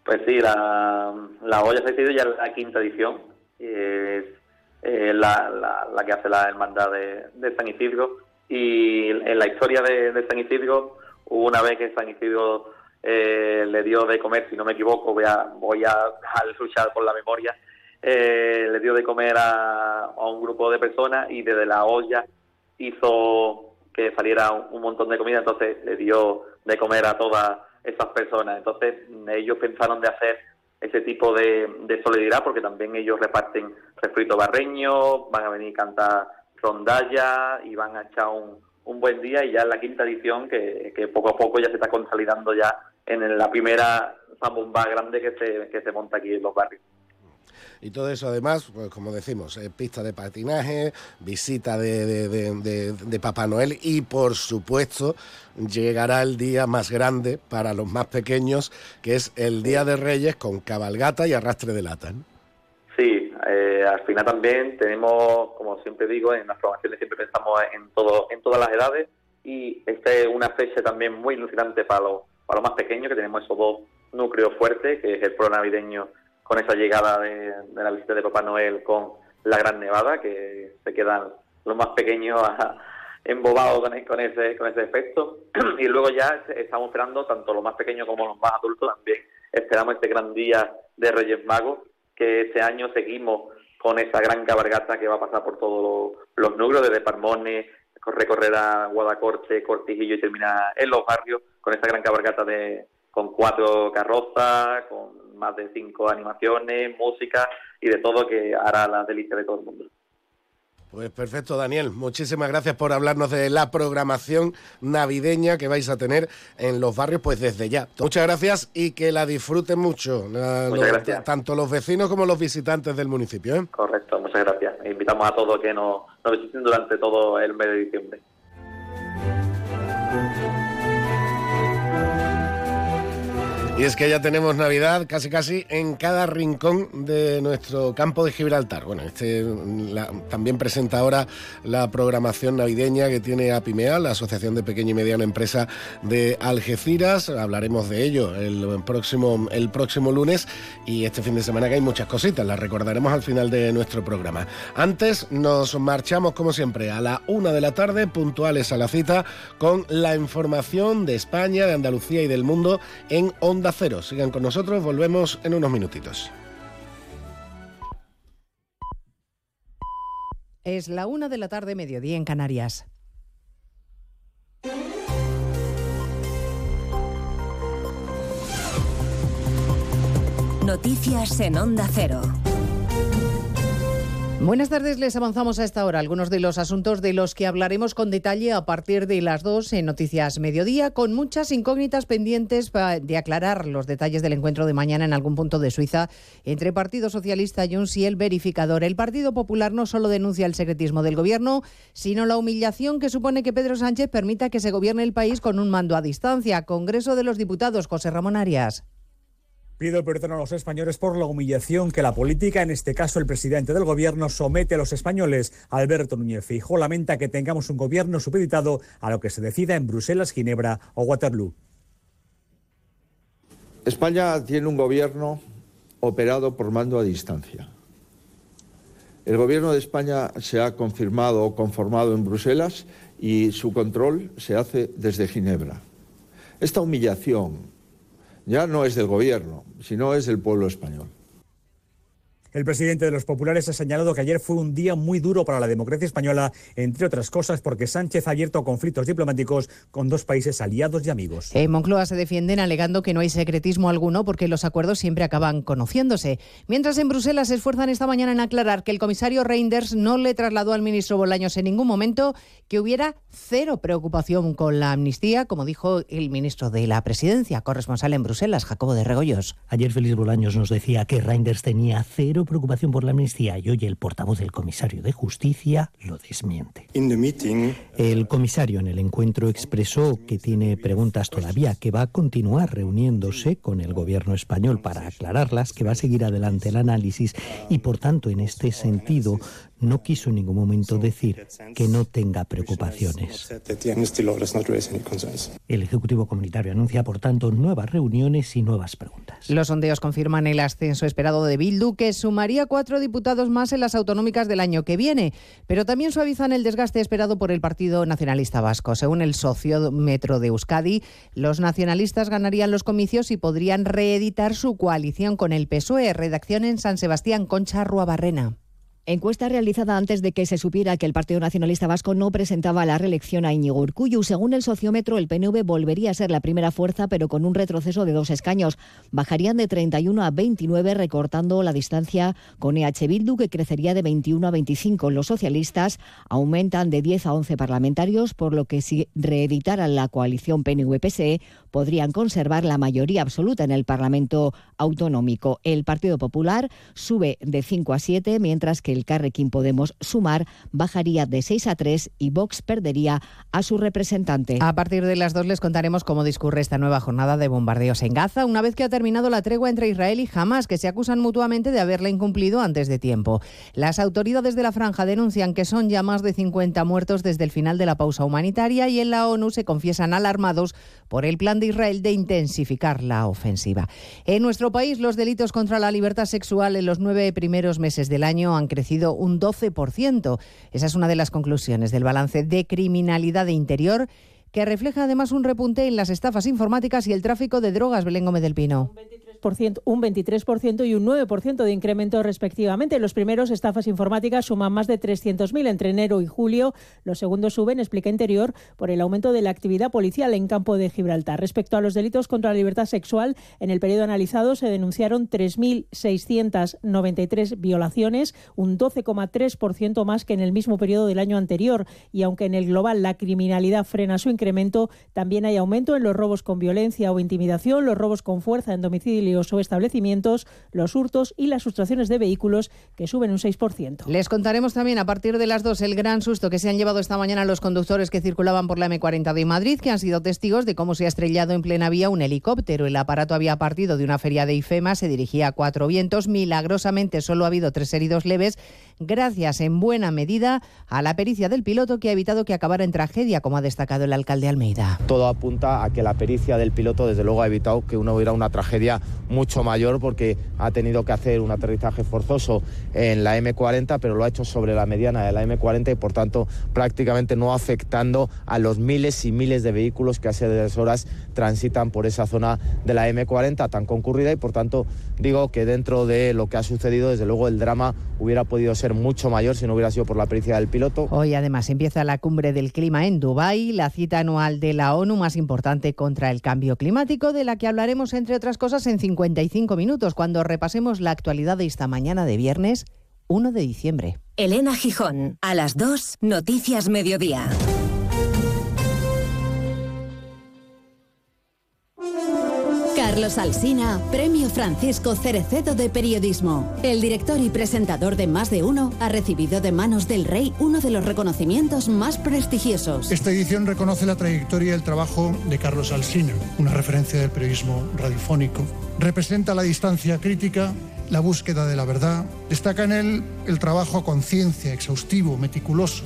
S16: Pues sí, la, la olla de San Isidro ya es la quinta edición. Es eh, la, la, que hace la hermandad de, San Isidro. Y en la historia de, San Isidro, una vez que San Isidro eh, le dio de comer, si no me equivoco, voy a, voy a, luchar por la memoria, eh, le dio de comer a, un grupo de personas y desde la olla hizo que saliera un, montón de comida, entonces le dio de comer a todas esas personas. Entonces ellos pensaron de hacer ese tipo de, solidaridad porque también ellos reparten refrito barreño, van a venir a cantar rondalla y van a echar un, un buen día y ya en la quinta edición que, poco a poco ya se está consolidando ya en la primera zambomba grande que se, que se monta aquí en los barrios.
S1: Y todo eso además, pues como decimos, eh, pista de patinaje, visita de, de, Papá Noel y por supuesto llegará el día más grande para los más pequeños, que es el Día de Reyes con cabalgata y arrastre de lata.
S16: Sí, eh, al final también tenemos, como siempre digo, en las programaciones siempre pensamos en todo, en todas las edades y esta es una fecha también muy ilusionante para los, para los más pequeños, que tenemos esos dos núcleos fuertes, que es el pro navideño con esa llegada de, la visita de Papá Noel con la Gran Nevada, que se quedan los más pequeños embobados con, con, ese, con ese efecto. y luego ya estamos esperando, tanto los más pequeños como los más adultos también, esperamos este gran día de Reyes Magos, que este año seguimos con esa gran cabalgata que va a pasar por todos los, núcleos, desde Parmones, recorrer a Guadacorte, Cortijillo y terminar en los barrios, con esa gran cabalgata de, con cuatro carrozas, con más de cinco animaciones, música y de todo que hará la delicia de todo el mundo.
S1: Pues perfecto, Daniel. Muchísimas gracias por hablarnos de la programación navideña que vais a tener en los barrios, pues desde ya. Muchas gracias y que la disfruten mucho, tanto los vecinos como los visitantes del municipio. ¿eh?
S16: Correcto, muchas gracias. Invitamos a todos que nos, nos visiten durante todo el mes de diciembre.
S1: Y es que ya tenemos Navidad casi casi en cada rincón de nuestro campo de Gibraltar. Bueno, este también presenta ahora la programación navideña que tiene APIMEA, la Asociación de Pequeña y Mediana Empresa de Algeciras. Hablaremos de ello el próximo, el próximo lunes y este fin de semana que hay muchas cositas, las recordaremos al final de nuestro programa. Antes nos marchamos como siempre a la una de la tarde, puntuales a la cita, con la información de España, de Andalucía y del mundo en Onda Cero. Sigan con nosotros, volvemos en unos minutitos.
S17: Es la una de la tarde, mediodía en Canarias.
S18: Noticias en Onda Cero.
S17: Buenas tardes, les avanzamos a esta hora algunos de los asuntos de los que hablaremos con detalle a partir de las dos en Noticias Mediodía, con muchas incógnitas pendientes de aclarar los detalles del encuentro de mañana en algún punto de Suiza entre Partido Socialista Junts y el verificador. El Partido Popular no solo denuncia el secretismo del gobierno, sino la humillación que supone que Pedro Sánchez permita que se gobierne el país con un mando a distancia. Congreso de los Diputados, José Ramón Arias.
S19: Pido perdón a los españoles por la humillación que la política, en este caso el presidente del gobierno, somete a los españoles. Alberto Núñez Fijo lamenta que tengamos un gobierno supeditado a lo que se decida en Bruselas, Ginebra o Waterloo.
S20: España tiene un gobierno operado por mando a distancia. El gobierno de España se ha confirmado o conformado en Bruselas y su control se hace desde Ginebra. Esta humillación ya no es del gobierno, sino es del pueblo español.
S19: El presidente de los populares ha señalado que ayer fue un día muy duro para la democracia española, entre otras cosas porque Sánchez ha abierto conflictos diplomáticos con dos países aliados y amigos.
S17: En Moncloa se defienden alegando que no hay secretismo alguno porque los acuerdos siempre acaban conociéndose. Mientras en Bruselas se esfuerzan esta mañana en aclarar que el comisario Reinders no le trasladó al ministro Bolaños en ningún momento que hubiera cero preocupación con la amnistía, como dijo el ministro de la Presidencia, corresponsal en Bruselas, Jacobo de Regoyos.
S21: Ayer Félix Bolaños nos decía que Reinders tenía cero preocupación por la amnistía y hoy el portavoz del comisario de justicia lo desmiente. El comisario en el encuentro expresó que tiene preguntas todavía, que va a continuar reuniéndose con el gobierno español para aclararlas, que va a seguir adelante el análisis y por tanto en este sentido no quiso en ningún momento decir que no tenga preocupaciones. El Ejecutivo Comunitario anuncia, por tanto, nuevas reuniones y nuevas preguntas.
S17: Los sondeos confirman el ascenso esperado de Bildu, que sumaría cuatro diputados más en las autonómicas del año que viene, pero también suavizan el desgaste esperado por el Partido Nacionalista Vasco. Según el sociómetro de Euskadi, los nacionalistas ganarían los comicios y podrían reeditar su coalición con el PSOE. Redacción en San Sebastián, Concha Ruabarrena.
S22: Encuesta realizada antes de que se supiera que el Partido Nacionalista Vasco no presentaba la reelección a Íñigo Urcullu. Según el sociómetro, el PNV volvería a ser la primera fuerza, pero con un retroceso de dos escaños. Bajarían de 31 a 29, recortando la distancia con EH Bildu, que crecería de 21 a 25. Los socialistas aumentan de 10 a 11 parlamentarios, por lo que si reeditaran la coalición PNV-PSE, podrían conservar la mayoría absoluta en el Parlamento autonómico. El Partido Popular sube de 5 a 7, mientras que el Carrequín Podemos Sumar bajaría de 6 a 3 y Vox perdería a su representante.
S17: A partir de las dos les contaremos cómo discurre esta nueva jornada de bombardeos en Gaza, una vez que ha terminado la tregua entre Israel y Hamas, que se acusan mutuamente de haberla incumplido antes de tiempo. Las autoridades de la franja denuncian que son ya más de 50 muertos desde el final de la pausa humanitaria y en la ONU se confiesan alarmados por el plan de Israel de intensificar la ofensiva. En nuestro país, los delitos contra la libertad sexual en los nueve primeros meses del año han crecido un 12%. Esa es una de las conclusiones del balance de criminalidad de interior que refleja además un repunte en las estafas informáticas y el tráfico de drogas, Belén Gómez del Pino.
S18: 23%, un 23% y un 9% de incremento respectivamente. Los primeros estafas informáticas suman más de 300.000 entre enero y julio. Los segundos suben, explica Interior, por el aumento de la actividad policial en campo de Gibraltar. Respecto a los delitos contra la libertad sexual, en el periodo analizado se denunciaron 3.693 violaciones, un 12,3% más que en el mismo periodo del año anterior. Y aunque en el global la criminalidad frena su incremento, también hay aumento en los robos con violencia o intimidación, los robos con fuerza en domicilios o establecimientos, los hurtos y las sustracciones de vehículos, que suben un 6%.
S17: Les contaremos también a partir de las 2 el gran susto que se han llevado esta mañana los conductores que circulaban por la M40 de Madrid, que han sido testigos de cómo se ha estrellado en plena vía un helicóptero. El aparato había partido de una feria de IFEMA, se dirigía a cuatro vientos. Milagrosamente solo ha habido tres heridos leves, gracias en buena medida a la pericia del piloto que ha evitado que acabara en tragedia, como ha destacado el alcalde Almeida.
S23: Todo apunta a que la pericia del piloto, desde luego, ha evitado que uno hubiera una tragedia mucho mayor porque ha tenido que hacer un aterrizaje forzoso en la M40, pero lo ha hecho sobre la mediana de la M40 y, por tanto, prácticamente no afectando a los miles y miles de vehículos que hace tres horas transitan por esa zona de la M40 tan concurrida y, por tanto, digo que dentro de lo que ha sucedido, desde luego, el drama hubiera podido ser mucho mayor si no hubiera sido por la pericia del piloto.
S17: Hoy, además, empieza la cumbre del clima en Dubái, la cita anual de la ONU más importante contra el cambio climático, de la que hablaremos, entre otras cosas, en 55 minutos, cuando repasemos la actualidad de esta mañana de viernes 1 de diciembre.
S24: Elena Gijón, a las 2, Noticias Mediodía. Carlos Alsina, Premio Francisco Cerecedo de Periodismo. El director y presentador de Más de Uno ha recibido de manos del rey uno de los reconocimientos más prestigiosos.
S25: Esta edición reconoce la trayectoria y el trabajo de Carlos Alsina, una referencia del periodismo radiofónico. Representa la distancia crítica, la búsqueda de la verdad. Destaca en él el trabajo a conciencia, exhaustivo, meticuloso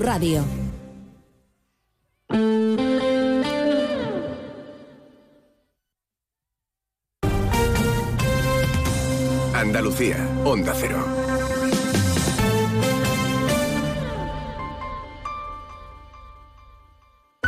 S24: radio.
S26: Andalucía, Onda Cero.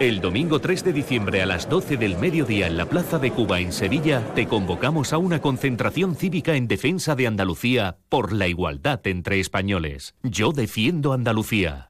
S27: El domingo 3 de diciembre a las 12 del mediodía en la Plaza de Cuba en Sevilla te convocamos a una concentración cívica en defensa de Andalucía por la igualdad entre españoles. Yo defiendo Andalucía.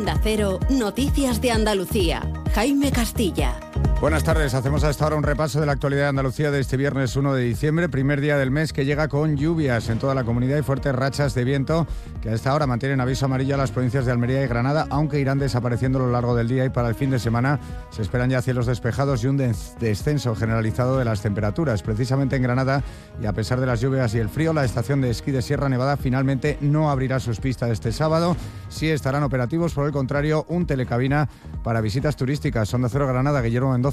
S24: Onda Cero, Noticias de Andalucía. Jaime Castilla.
S28: Buenas tardes, hacemos hasta ahora un repaso de la actualidad de Andalucía de este viernes 1 de diciembre, primer día del mes que llega con lluvias en toda la comunidad y fuertes rachas de viento que a esta hora mantienen aviso amarillo a las provincias de Almería y Granada, aunque irán desapareciendo a lo largo del día y para el fin de semana se esperan ya cielos despejados y un descenso generalizado de las temperaturas. Precisamente en Granada, y a pesar de las lluvias y el frío, la estación de esquí de Sierra Nevada finalmente no abrirá sus pistas este sábado. Sí estarán operativos, por el contrario, un telecabina para visitas turísticas. Sonda Cero Granada, Guillermo Mendoza.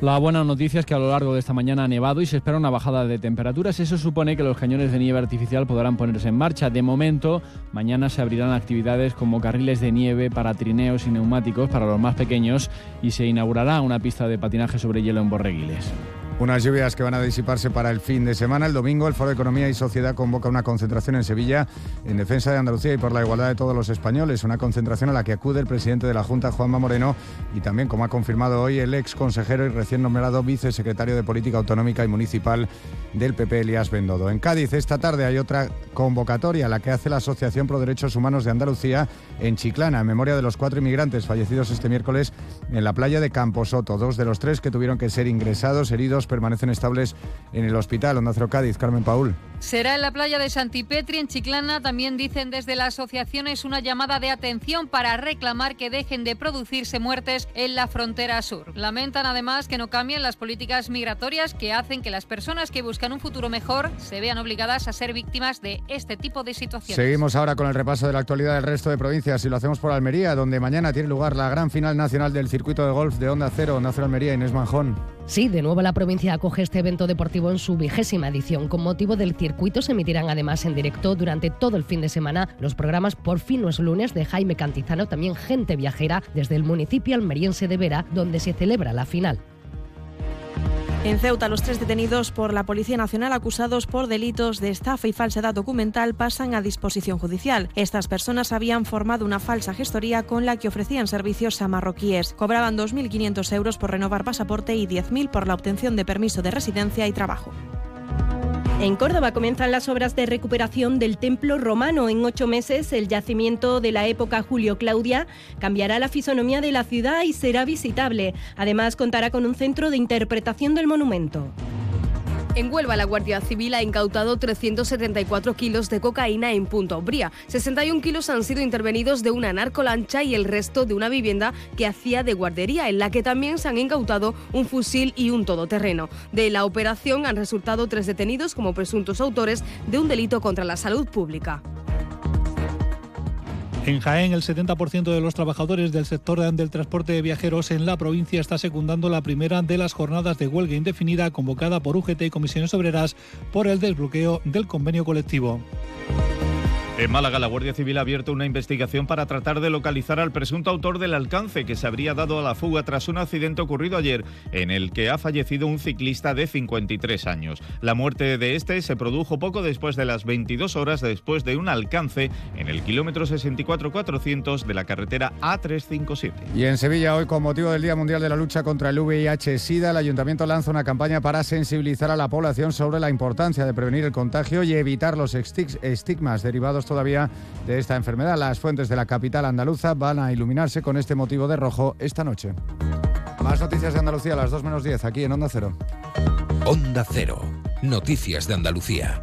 S29: La buena noticia es que a lo largo de esta mañana ha nevado y se espera una bajada de temperaturas. Eso supone que los cañones de nieve artificial podrán ponerse en marcha. De momento, mañana se abrirán actividades como carriles de nieve para trineos y neumáticos para los más pequeños y se inaugurará una pista de patinaje sobre hielo en Borreguiles.
S28: Unas lluvias que van a disiparse para el fin de semana. El domingo el Foro de Economía y Sociedad convoca una concentración en Sevilla en defensa de Andalucía y por la igualdad de todos los españoles. Una concentración a la que acude el presidente de la Junta, Juanma Moreno, y también, como ha confirmado hoy, el ex consejero y recién nombrado vicesecretario de Política Autonómica y Municipal del PP, Elías Bendodo. En Cádiz esta tarde hay otra convocatoria, la que hace la Asociación Pro Derechos Humanos de Andalucía en Chiclana, en memoria de los cuatro inmigrantes fallecidos este miércoles en la playa de Camposoto. Dos de los tres que tuvieron que ser ingresados, heridos, permanecen estables en el hospital. Onda Cádiz, Carmen Paul.
S30: Será en la playa de Santipetri, en Chiclana. También dicen desde la asociación es una llamada de atención para reclamar que dejen de producirse muertes en la frontera sur. Lamentan además que no cambien las políticas migratorias que hacen que las personas que buscan un futuro mejor se vean obligadas a ser víctimas de este tipo de situaciones.
S28: Seguimos ahora con el repaso de la actualidad del resto de provincias y lo hacemos por Almería, donde mañana tiene lugar la gran final nacional del circuito de golf de Onda Cero, Onda Cero Almería, Inés Manjón.
S31: Sí, de nuevo la provincia acoge este evento deportivo en su vigésima edición. Con motivo del circuito se emitirán además en directo durante todo el fin de semana los programas Por fin no es lunes de Jaime Cantizano, también Gente Viajera desde el municipio almeriense de Vera, donde se celebra la final.
S32: En Ceuta, los tres detenidos por la Policía Nacional acusados por delitos de estafa y falsedad documental pasan a disposición judicial. Estas personas habían formado una falsa gestoría con la que ofrecían servicios a marroquíes. Cobraban 2.500 euros por renovar pasaporte y 10.000 por la obtención de permiso de residencia y trabajo.
S31: En Córdoba comienzan las obras de recuperación del templo romano. En ocho meses, el yacimiento de la época Julio-Claudia cambiará la fisonomía de la ciudad y será visitable. Además, contará con un centro de interpretación del monumento.
S33: En Huelva, la Guardia Civil ha incautado 374 kilos de cocaína en Punta Umbría. 61 kilos han sido intervenidos de una narcolancha y el resto de una vivienda que hacía de guardería, en la que también se han incautado un fusil y un todoterreno. De la operación han resultado tres detenidos como presuntos autores de un delito contra la salud pública.
S34: En Jaén, el 70% de los trabajadores del sector del transporte de viajeros en la provincia está secundando la primera de las jornadas de huelga indefinida convocada por UGT y Comisiones Obreras por el desbloqueo del convenio colectivo.
S35: En Málaga, la Guardia Civil ha abierto una investigación para tratar de localizar al presunto autor del alcance que se habría dado a la fuga tras un accidente ocurrido ayer en el que ha fallecido un ciclista de 53 años. La muerte de este se produjo poco después de las 22 horas después de un alcance en el kilómetro 64-400 de la carretera A357.
S28: Y en Sevilla, hoy, con motivo del Día Mundial de la Lucha contra el VIH-Sida, el Ayuntamiento lanza una campaña para sensibilizar a la población sobre la importancia de prevenir el contagio y evitar los estigmas derivados todavía de esta enfermedad. Las fuentes de la capital andaluza van a iluminarse con este motivo de rojo esta noche. Más noticias de Andalucía a las 2 menos 10 aquí en Onda Cero.
S25: Onda Cero. Noticias de Andalucía.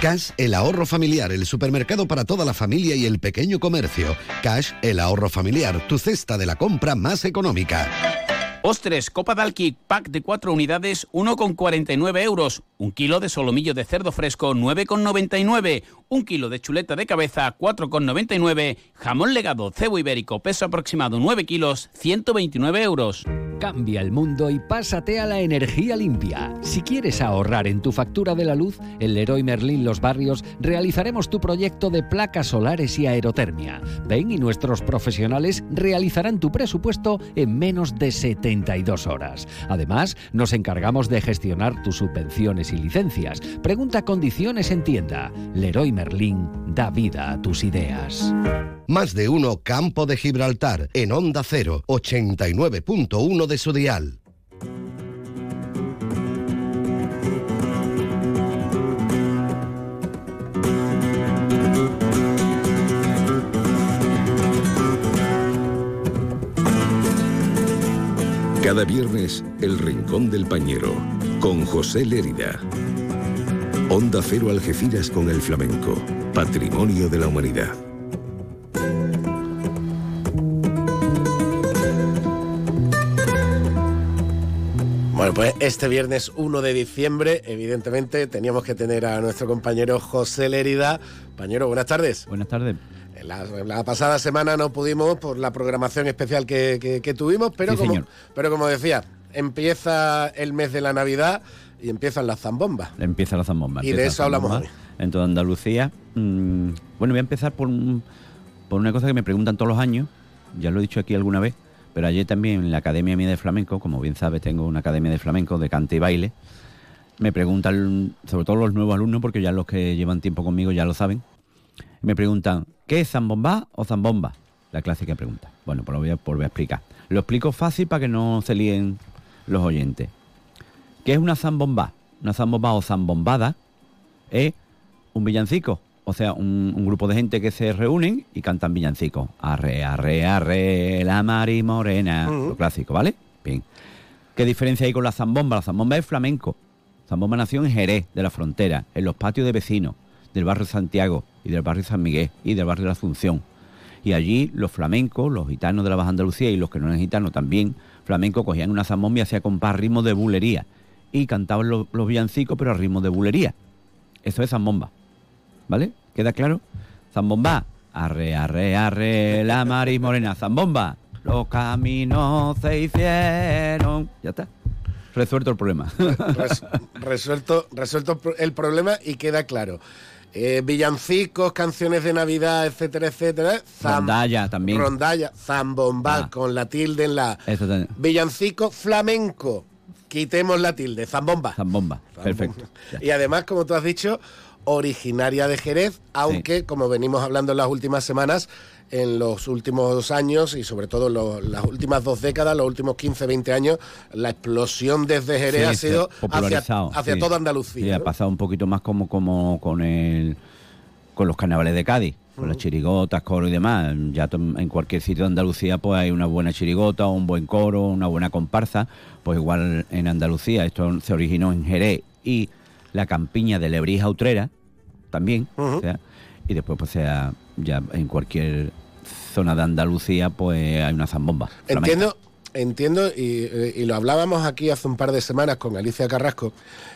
S6: Cash, el ahorro familiar, el supermercado para toda la familia y el pequeño comercio. Cash, el ahorro familiar, tu cesta de la compra más económica.
S4: Ostres, Copa Dalki, pack de 4 unidades, 1,49 euros. Un kilo de solomillo de cerdo fresco, 9,99. Un kilo de chuleta de cabeza, 4,99. Jamón legado, cebo ibérico, peso aproximado 9 kilos, 129 euros.
S2: Cambia el mundo y pásate a la energía limpia. Si quieres ahorrar en tu factura de la luz, en Leroy Merlin Los Barrios realizaremos tu proyecto de placas solares y aerotermia. Ven y nuestros profesionales realizarán tu presupuesto en menos de 72 horas. Además, nos encargamos de gestionar tus subvenciones y licencias. Pregunta condiciones en tienda. Leroy Merlin da vida a tus ideas.
S6: Más de uno Campo de Gibraltar en Onda 0, 89.1 de su dial.
S25: Cada viernes, El Rincón del Pañero, con José Lérida. Onda Cero Algeciras con el flamenco, patrimonio de la humanidad.
S1: Bueno, pues este viernes 1 de diciembre, evidentemente, teníamos que tener a nuestro compañero José Lérida. Compañero, buenas tardes.
S36: Buenas tardes.
S1: La, la, pasada semana no pudimos por la programación especial que, que, tuvimos, pero,
S36: Sí,
S1: como,
S36: señor.
S1: pero como decía, empieza el mes de la Navidad y empiezan las zambombas.
S36: Empieza la zambomba.
S1: Y de eso hablamos hoy.
S36: En toda Andalucía. Mm, bueno, voy a empezar por, por una cosa que me preguntan todos los años. Ya lo he dicho aquí alguna vez. Pero ayer también en la Academia Mía de Flamenco, como bien sabes, tengo una Academia de Flamenco de cante y baile. Me preguntan, sobre todo los nuevos alumnos, porque ya los que llevan tiempo conmigo ya lo saben. Me preguntan, ¿qué es zambomba o zambomba? La clásica pregunta. Bueno, pues lo voy a volver a explicar. Lo explico fácil para que no se líen los oyentes. ¿Qué es una zambomba? Una zambomba o zambombada es un villancico. O sea, un, un grupo de gente que se reúnen y cantan villancicos. Arre, arre, arre, la mari morena. Lo clásico, ¿vale? Bien. ¿Qué diferencia hay con la zambomba? La zambomba es flamenco. Zambomba nació en Jerez, de la frontera, en los patios de vecinos, del barrio Santiago y del barrio San Miguel y del barrio de la Asunción. Y allí los flamencos, los gitanos de la Baja Andalucía y los que no eran gitanos también, flamencos, cogían una zambomba y hacían compás ritmo de bulería. Y cantaban los, los villancicos, pero a ritmo de bulería. Eso es zambomba. ¿Vale? ¿Queda claro? Zambomba. Arre, arre, arre, la mari morena. Zambomba. Los caminos se hicieron. Ya está. Resuelto el problema.
S1: Res- resuelto, resuelto el problema y queda claro. Eh, villancicos, canciones de Navidad, etcétera, etcétera. Zam-
S36: Rondalla también.
S1: Rondalla, zambomba,
S36: Ah.
S1: con la tilde en la.
S36: Eso también.
S1: Villancico flamenco. Quitemos la tilde, zambomba.
S36: Zambomba. Perfecto.
S1: Y además, como tú has dicho, originaria de Jerez, aunque, como venimos hablando en las últimas semanas, en los últimos años y sobre todo en lo- las últimas dos décadas, los últimos 15, 20 años, la explosión desde Jerez
S36: Sí,
S1: ha sido hacia, hacia
S36: sí.
S1: toda Andalucía.
S36: Sí, ha pasado un poquito más como, como con el con los carnavales de Cádiz, con las chirigotas, coro y demás. Ya en cualquier sitio de Andalucía pues hay una buena chirigota, un buen coro, una buena comparsa. Pues igual en Andalucía esto se originó en Jerez y la campiña de Lebrija Utrera también. o sea, y después pues sea ya en cualquier zona de Andalucía pues hay una zambomba.
S1: Entiendo, entiendo, y, eh, y lo hablábamos aquí hace un par de semanas con Alicia Carrasco.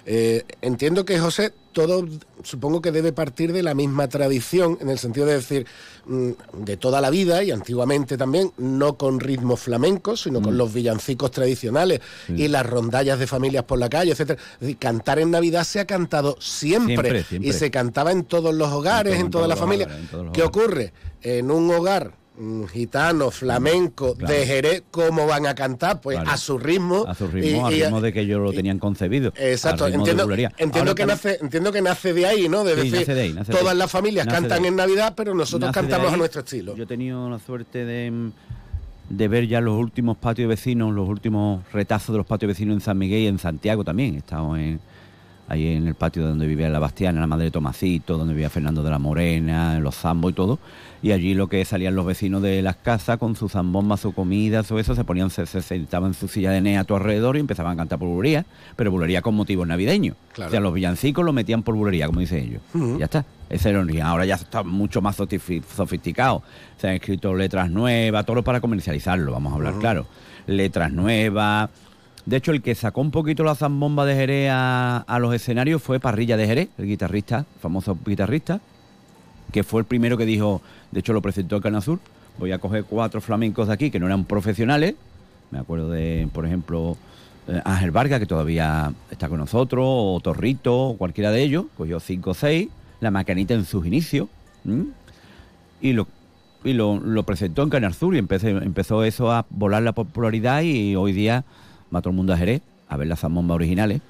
S1: eh, entiendo que José, todo supongo que debe partir de la misma tradición, en el sentido de decir, mm, de toda la vida y antiguamente también, no con ritmo flamenco, sino
S36: Mm.
S1: con los villancicos tradicionales y las rondallas de familias por la calle. Es decir, cantar en Navidad se ha cantado siempre,
S36: Siempre, siempre.
S1: y se cantaba en todos los hogares, en,
S36: hogares, en todos los
S1: ¿Qué
S36: hogares.
S1: ocurre? En un hogar mm, gitano, flamenco,
S36: Claro.
S1: de Jerez, ¿cómo van a cantar? Pues a su ritmo.
S36: a su ritmo, al ritmo de que ellos lo tenían concebido.
S1: Exacto, entiendo, entiendo que nace, entiendo que nace de ahí, ¿no? De
S36: Sí,
S1: decir,
S36: nace de ahí, nace de
S1: todas las familias cantan en Navidad, pero nosotros cantamos a nuestro estilo.
S36: Yo he tenido la suerte de, de ver ya los últimos patios vecinos, los últimos retazos de los patios vecinos en San Miguel y en Santiago también. He estado en, ahí en el patio donde vivía la Bastiana, la madre de Tomasito, donde vivía Fernando de la Morena, en los zambos y todo. Y allí lo que salían los vecinos de las casas con su zambomba, su comida, su eso, se ponían, se, se sentaban en su silla de nea a tu alrededor y empezaban a cantar por bulería, pero bulería con motivos navideños.
S1: Claro.
S36: O sea, los villancicos lo metían por bulería, como dicen ellos. Ya está. Ese era el origen. Ahora ya está mucho más sofisti- sofisticado. Se han escrito letras nuevas, todo para comercializarlo, vamos a hablar claro. Letras nuevas. De hecho, el que sacó un poquito la zambomba de Jerez a, los escenarios fue Parrilla de Jerez, el guitarrista, famoso guitarrista, que fue el primero que dijo, de hecho lo presentó en Canal Sur, voy a coger cuatro flamencos de aquí que no eran profesionales. Me acuerdo de, por ejemplo, eh, Ángel Vargas, que todavía está con nosotros, o Torrito, o cualquiera de ellos, cogió cinco o seis, la macanita en sus inicios, y lo y lo, presentó en Canal Sur y empezó eso a volar la popularidad y hoy día va todo el mundo a Jerez a ver las zambombas originales,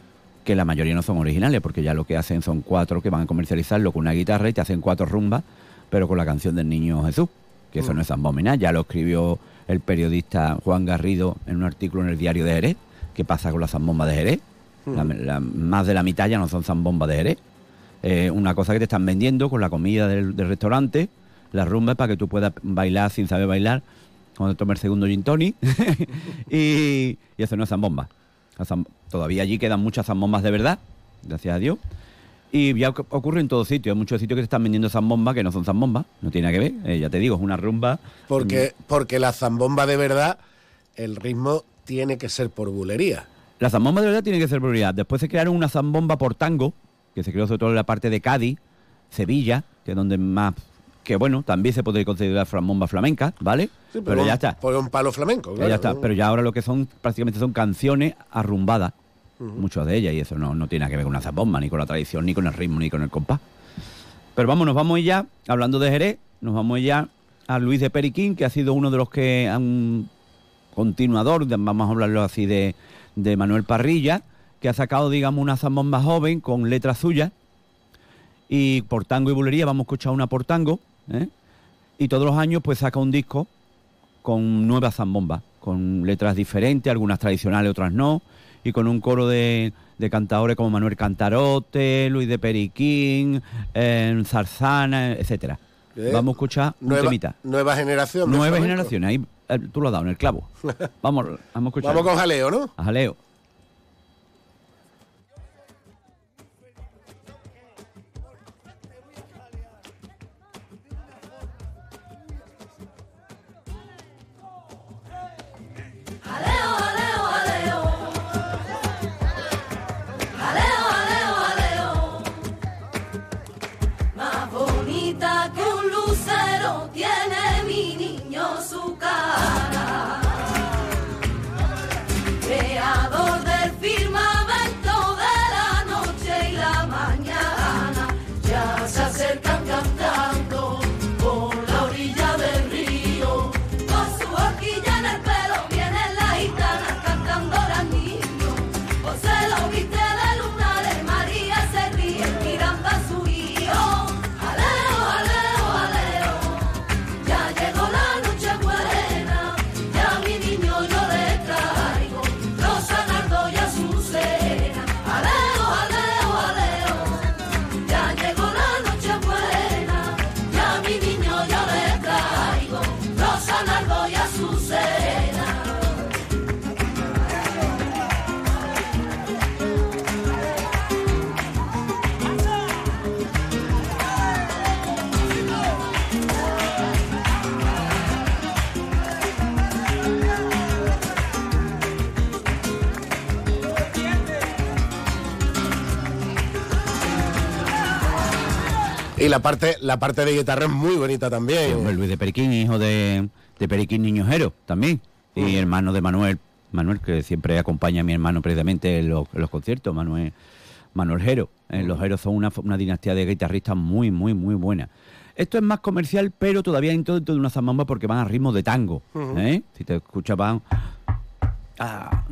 S36: que la mayoría no son originales, porque ya lo que hacen son cuatro que van a comercializarlo con una guitarra y te hacen cuatro rumbas, pero con la canción del niño Jesús, que eso
S1: Mm.
S36: no es zambomba nada, ya lo escribió el periodista Juan Garrido en un artículo en el diario de Jerez, que pasa con la zambomba de Jerez,
S1: Mm.
S36: La- la- más de la mitad ya no son zambombas de Jerez. Eh, una cosa que te están vendiendo con la comida del, del restaurante, las rumbas para que tú puedas bailar sin saber bailar A tomar el segundo gin tonic y, y hacer una zambomba. Todavía allí quedan muchas zambombas de verdad, gracias a Dios. Y ya oc- ocurre en todo sitio. Hay muchos sitios que te están vendiendo zambombas que no son zambombas, no tiene nada que ver. Eh, ya te digo, es una rumba.
S37: Porque, porque la zambomba de verdad, el ritmo tiene que ser por bulería.
S36: La zambomba de verdad tiene que ser prioridad. Después se crearon una zambomba por tango, que se creó sobre todo en la parte de Cádiz, Sevilla, que es donde más. Que bueno, también se puede considerar zambomba flamenca, ¿vale?
S37: Sí,
S36: pero, ya está.
S37: Por un palo flamenco,
S36: Ya
S37: claro.
S36: está. Pero ya ahora lo que son, prácticamente son canciones arrumbadas, muchas de ellas, y eso no, no tiene nada que ver con una zambomba, ni con la tradición, ni con el ritmo, ni con el compás. Pero vamos, nos vamos ya, hablando de Jerez, nos vamos ya a Luis de Periquín, que ha sido uno de los que han continuador, vamos a hablarlo así, de, de Manuel Parrilla, que ha sacado, digamos, una zambomba joven con letras suyas. Y por tango y bulería vamos a escuchar una por tango. ¿Eh? Y todos los años pues saca un disco con nuevas zambombas, con letras diferentes, algunas tradicionales, otras no, y con un coro de, de cantadores como Manuel Cantarote, Luis de Periquín, eh, Zarzana, etcétera.
S37: Eh,
S36: Vamos a escuchar un
S37: Nueva,
S36: temita.
S37: nueva generación.
S36: ahí eh, tú lo has dado en el clavo. Vamos, vamos a escuchar.
S37: Vamos con jaleo, ¿no?
S36: A. Jaleo,
S38: la
S37: parte, la parte de guitarra es muy bonita también.
S36: Sí, hombre, Luis de Periquín, hijo de, de Periquín Niñojero, también. Y hermano de Manuel, Manuel, que siempre acompaña a mi hermano precisamente en los, en los conciertos, Manuel, Manuel Jero. Eh, los Jeros son una, una dinastía de guitarristas muy, muy, muy buena. Esto es más comercial, pero todavía dentro dentro de una zambamba porque van a ritmo de tango. ¿eh? Si te escuchas, van... Ah,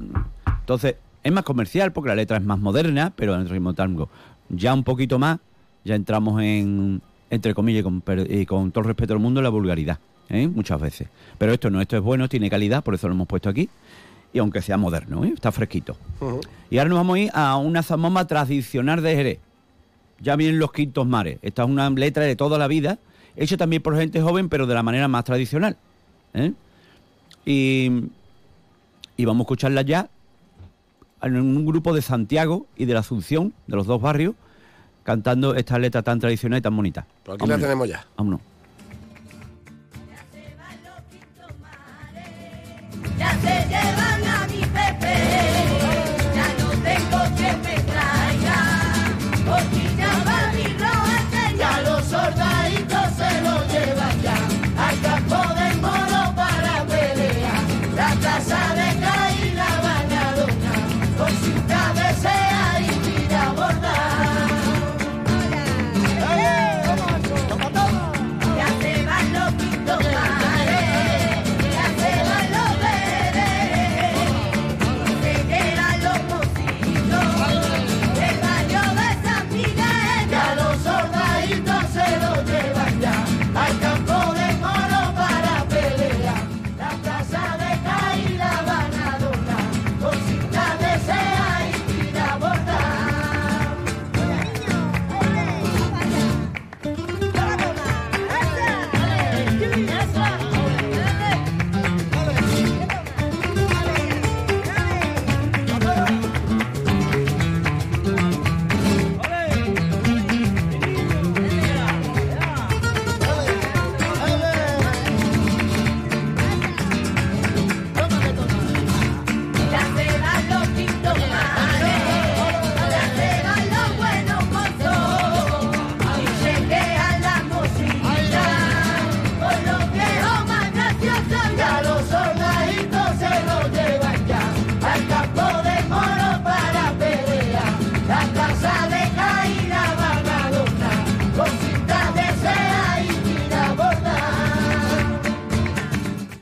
S36: entonces, es más comercial porque la letra es más moderna, pero en el ritmo de tango. Ya un poquito más, ya entramos en, entre comillas, y con, y con todo el respeto del mundo, en la vulgaridad, ¿eh? muchas veces. Pero esto no, esto es bueno, tiene calidad, por eso lo hemos puesto aquí. Y aunque sea moderno, ¿eh? está fresquito. Y ahora nos vamos a ir a una zambomba tradicional de Jerez. Ya vienen los quintos mares. Esta es una letra de toda la vida, hecha también por gente joven, pero de la manera más tradicional. ¿eh? Y, y vamos a escucharla ya en un grupo de Santiago y de la Asunción, de los dos barrios, cantando esta letra tan tradicional y tan bonita.
S37: Pues aquí la tenemos ya.
S36: Vámonos.
S38: Ya se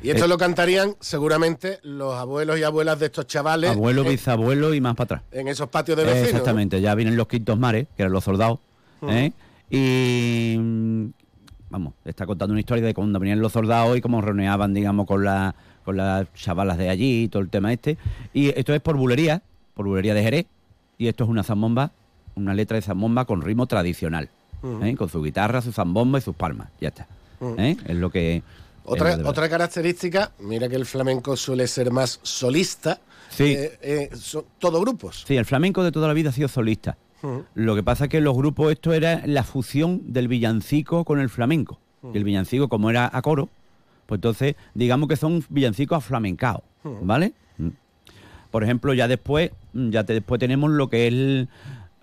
S38: Y
S1: esto
S36: Eh,
S1: lo cantarían seguramente los abuelos y abuelas de estos chavales
S36: Abuelo,
S1: en,
S36: bisabuelo y más para atrás.
S1: en esos patios de vecinos. ¿no?
S36: Exactamente, ya vienen los quintos mares, que eran los soldados.
S1: Ujú.
S36: ¿eh? Y mm, vamos, está contando una historia de cuando venían los soldados y cómo reuneaban, digamos, con, la, con las chavalas de allí y todo el tema este. Y esto es por bulería, por bulería de Jerez. Y esto es una zambomba, una letra de zambomba con ritmo tradicional.
S1: Ujú.
S36: ¿eh? Con su guitarra, su zambomba y sus palmas. Ya está. ¿eh? Es lo que.
S1: Otra, otra característica, mira que el flamenco suele ser más solista,
S36: Sí.
S1: eh, eh, son todo grupos.
S36: Sí, el flamenco de toda la vida ha sido solista. Lo que pasa es que los grupos, esto era la fusión del villancico con el flamenco. Y el villancico, como era a coro, pues entonces, digamos que son villancicos aflamencados,
S1: Mm.
S36: ¿vale? Mm. Por ejemplo, ya después, mm, ya te- después tenemos lo que es, el,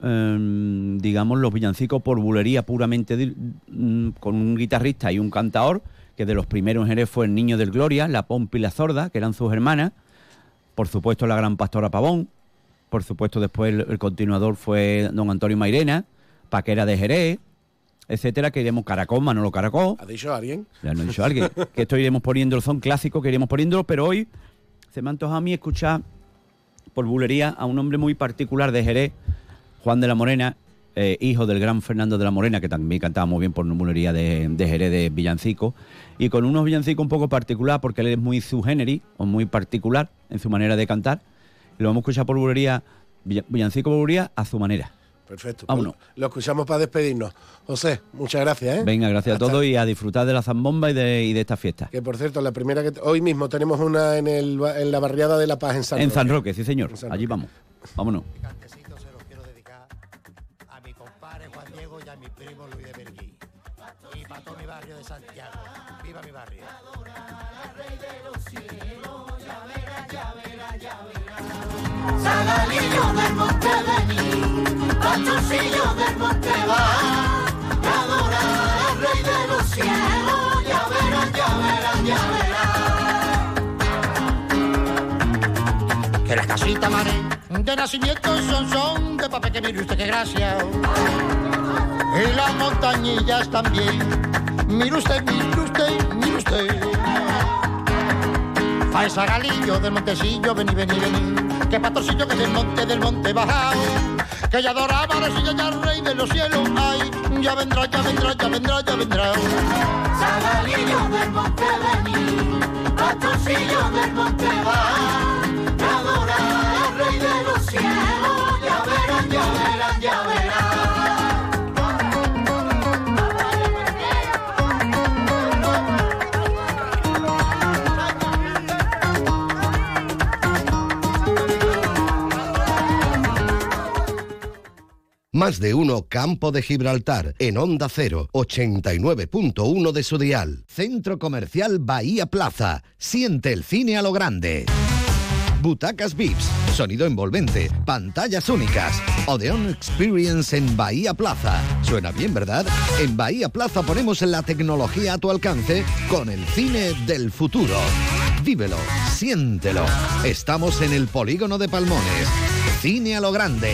S36: em, digamos, los villancicos por bulería puramente mm, con un guitarrista y un cantador, que de los primeros en Jerez fue el Niño del Gloria, la Pompa y la Sorda, que eran sus hermanas. Por supuesto, la Gran Pastora Pavón, por supuesto, después el, el continuador fue don Antonio Mairena, Paquera de Jerez, etcétera, que iremos Caracol, Manolo Caracol.
S1: ¿Ha dicho alguien?
S36: Ya no ha dicho alguien. que esto iremos poniéndolo, son clásicos que iremos poniéndolo, pero hoy se me ha antojado a mí escuchar por bulería a un hombre muy particular de Jerez, Juan de la Morena, eh, hijo del gran Fernando de la Morena, que también cantaba muy bien por una bulería de, de Jerez de villancico, y con unos villancicos un poco particular, porque él es muy subgéneri, o muy particular en su manera de cantar, lo vamos a escuchar por bulería, villa- villancico por bulería a su manera.
S1: Perfecto.
S36: Vámonos.
S1: Pues Lo escuchamos para despedirnos. José, muchas gracias. ¿eh?
S36: Venga, gracias
S1: Hasta-
S36: a todos y a disfrutar de la zambomba y de, y de esta fiesta.
S1: Que por cierto, la primera que hoy mismo tenemos una en, el, en la barriada de La Paz en San
S36: En
S1: Roque.
S36: San Roque, sí señor.
S1: En
S36: Allí vamos. Vámonos.
S38: Zagalillo del monte vení, pastorcillo del monte va, que adora al rey de los cielos, ya verán, ya verán, ya verán.
S39: Que las casitas mané de nacimiento son son de papel que mire usted qué gracia. Y las montañillas también. Mire usted, mire usted, mire usted. Pa' esa galillo del montecillo, vení, vení, vení. Que pastorcillo que del monte, del monte bajao. Que ya adoraba silla ya rey de los cielos. Ay, ya vendrá, ya vendrá, ya vendrá, ya vendrá.
S38: Zagalillo del monte vení, pastorcillo del monte va, que adora al rey de los cielos, ya verán, ya verán, ya verán.
S6: Más de uno Campo de Gibraltar en Onda 0, 89.1 de su dial. Centro Comercial Bahía Plaza. Siente el cine a lo grande. Butacas VIPS, sonido envolvente, pantallas únicas. Odeon Experience en Bahía Plaza. Suena bien, ¿verdad? En Bahía Plaza ponemos la tecnología a tu alcance con el cine del futuro. Vívelo, siéntelo. Estamos en el polígono de Palmones. Cine a lo grande.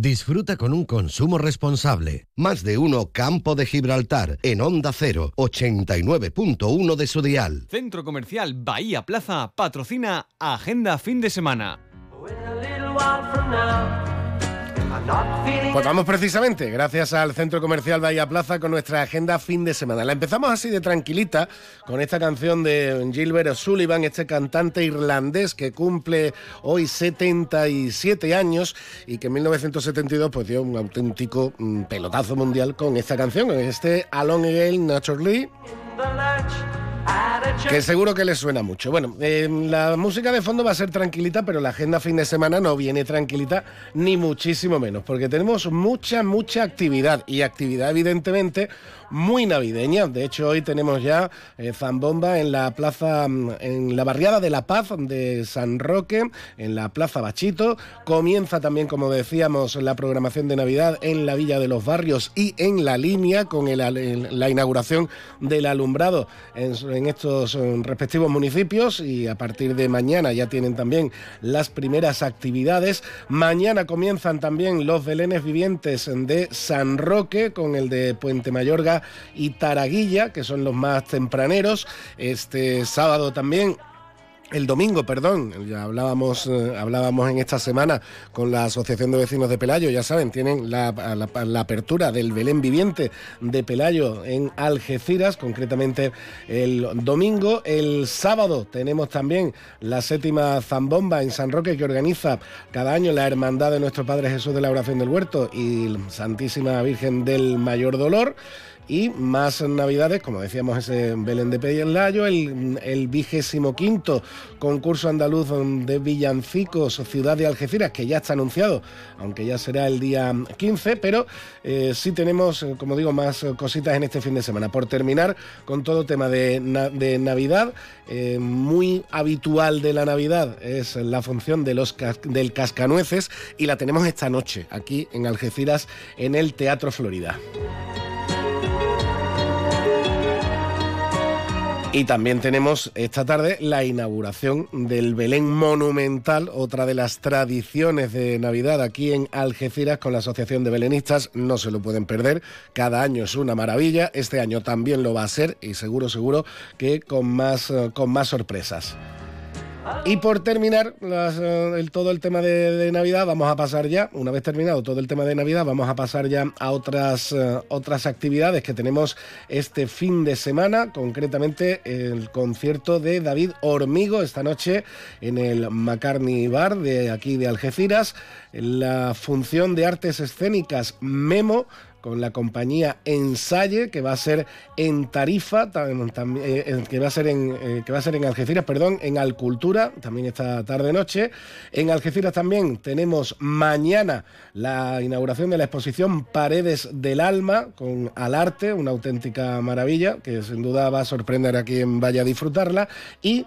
S6: Disfruta con un consumo responsable. Más de uno Campo de Gibraltar en Onda 0, 89.1 de su dial.
S40: Centro Comercial Bahía Plaza patrocina Agenda Fin de Semana.
S1: Pues vamos precisamente, gracias al Centro Comercial Bahía Plaza, con nuestra agenda fin de semana. La empezamos así de tranquilita, con esta canción de Gilbert O'Sullivan, este cantante irlandés que cumple hoy 77 años y que en 1972 pues dio un auténtico mm, pelotazo mundial con esta canción, con este Along Again Naturally. Que seguro que les suena mucho. Bueno, eh, la música de fondo va a ser tranquilita, pero la agenda fin de semana no viene tranquilita, ni muchísimo menos, porque tenemos mucha, mucha actividad y actividad evidentemente muy navideña. De hecho, hoy tenemos ya eh, zambomba en la plaza, mm, en la barriada de La Paz de San Roque, en la plaza Bachito. Comienza también, como decíamos, la programación de Navidad en la Villa de los Barrios y en la línea con la inauguración del alumbrado en estos eh, respectivos municipios y a partir de mañana ya tienen también las primeras actividades. Mañana comienzan también los belenes vivientes de San Roque con el de Puente Mayorga y Taraguilla, que son los más tempraneros. Este sábado también el domingo, perdón, ya hablábamos, eh, hablábamos en esta semana con la Asociación de Vecinos de Pelayo, ya saben, tienen la, la- apertura del Belén Viviente de Pelayo en Algeciras, concretamente el domingo. El sábado tenemos también la séptima zambomba en San Roque que organiza cada año la Hermandad de Nuestro Padre Jesús de la Oración del Huerto y Santísima Virgen del Mayor Dolor. Y más navidades, como decíamos, ese Belén de Pelayo, el, el vigésimo quinto concurso andaluz de villancicos Ciudad de Algeciras, que ya está anunciado, aunque ya será el día 15, pero eh, sí tenemos, eh, como digo, más cositas en este fin de semana. Por terminar con todo tema de, na- de Navidad, eh, muy habitual de la Navidad es la función de los del cascanueces y la tenemos esta noche aquí en Algeciras en el Teatro Florida. Y también tenemos esta tarde la inauguración del Belén Monumental, otra de las tradiciones de Navidad aquí en Algeciras con la Asociación de Belenistas. No se lo pueden perder, cada año es una maravilla, este año también lo va a ser y seguro, seguro que con más, eh, con más sorpresas. Y por terminar eh, todo el tema de, de Navidad, vamos a pasar ya, una vez terminado todo el tema de Navidad, vamos a pasar ya a otras, eh, otras actividades que tenemos este fin de semana, concretamente el concierto de David Hormigo esta noche en el McCartney Bar de aquí de Algeciras, la función de artes escénicas Memo con la compañía Ensaye, que va a ser en Tarifa, tam- eh, eh, que va a ser en eh, que va a ser en Algeciras, perdón, en Alcultura, también esta tarde noche. En Algeciras también tenemos mañana la inauguración de la exposición Paredes del Alma con Al Arte, una auténtica maravilla que sin duda va a sorprender a quien vaya a disfrutarla y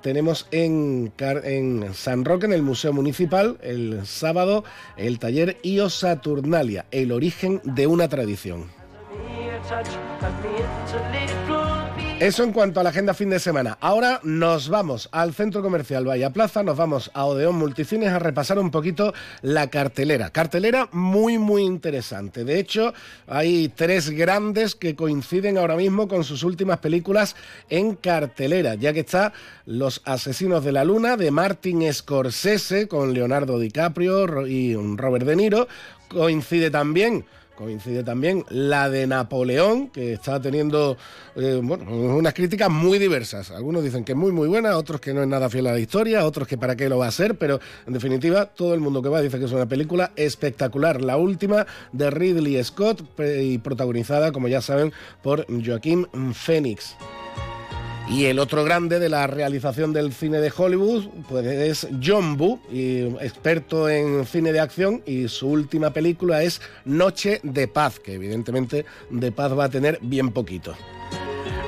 S1: tenemos en, en San Roque, en el Museo Municipal, el sábado, el taller Io Saturnalia, el origen de una tradición. Eso en cuanto a la agenda fin de semana. Ahora nos vamos al centro comercial Bahía Plaza, nos vamos a Odeón Multicines a repasar un poquito la cartelera. Cartelera muy, muy interesante. De hecho, hay tres grandes que coinciden ahora mismo con sus últimas películas en cartelera, ya que está Los Asesinos de la Luna de Martin Scorsese con Leonardo DiCaprio y Robert De Niro. Coincide también Coincide también la de Napoleón, que está teniendo eh, bueno, unas críticas muy diversas. Algunos dicen que es muy muy buena, otros que no es nada fiel a la historia, otros que para qué lo va a ser, pero en definitiva todo el mundo que va dice que es una película espectacular. La última de Ridley Scott y protagonizada, como ya saben, por Joaquín Phoenix. Y el otro grande de la realización del cine de Hollywood pues es John Woo, y experto en cine de acción, y su última película es Noche de Paz, que evidentemente de paz va a tener bien poquito.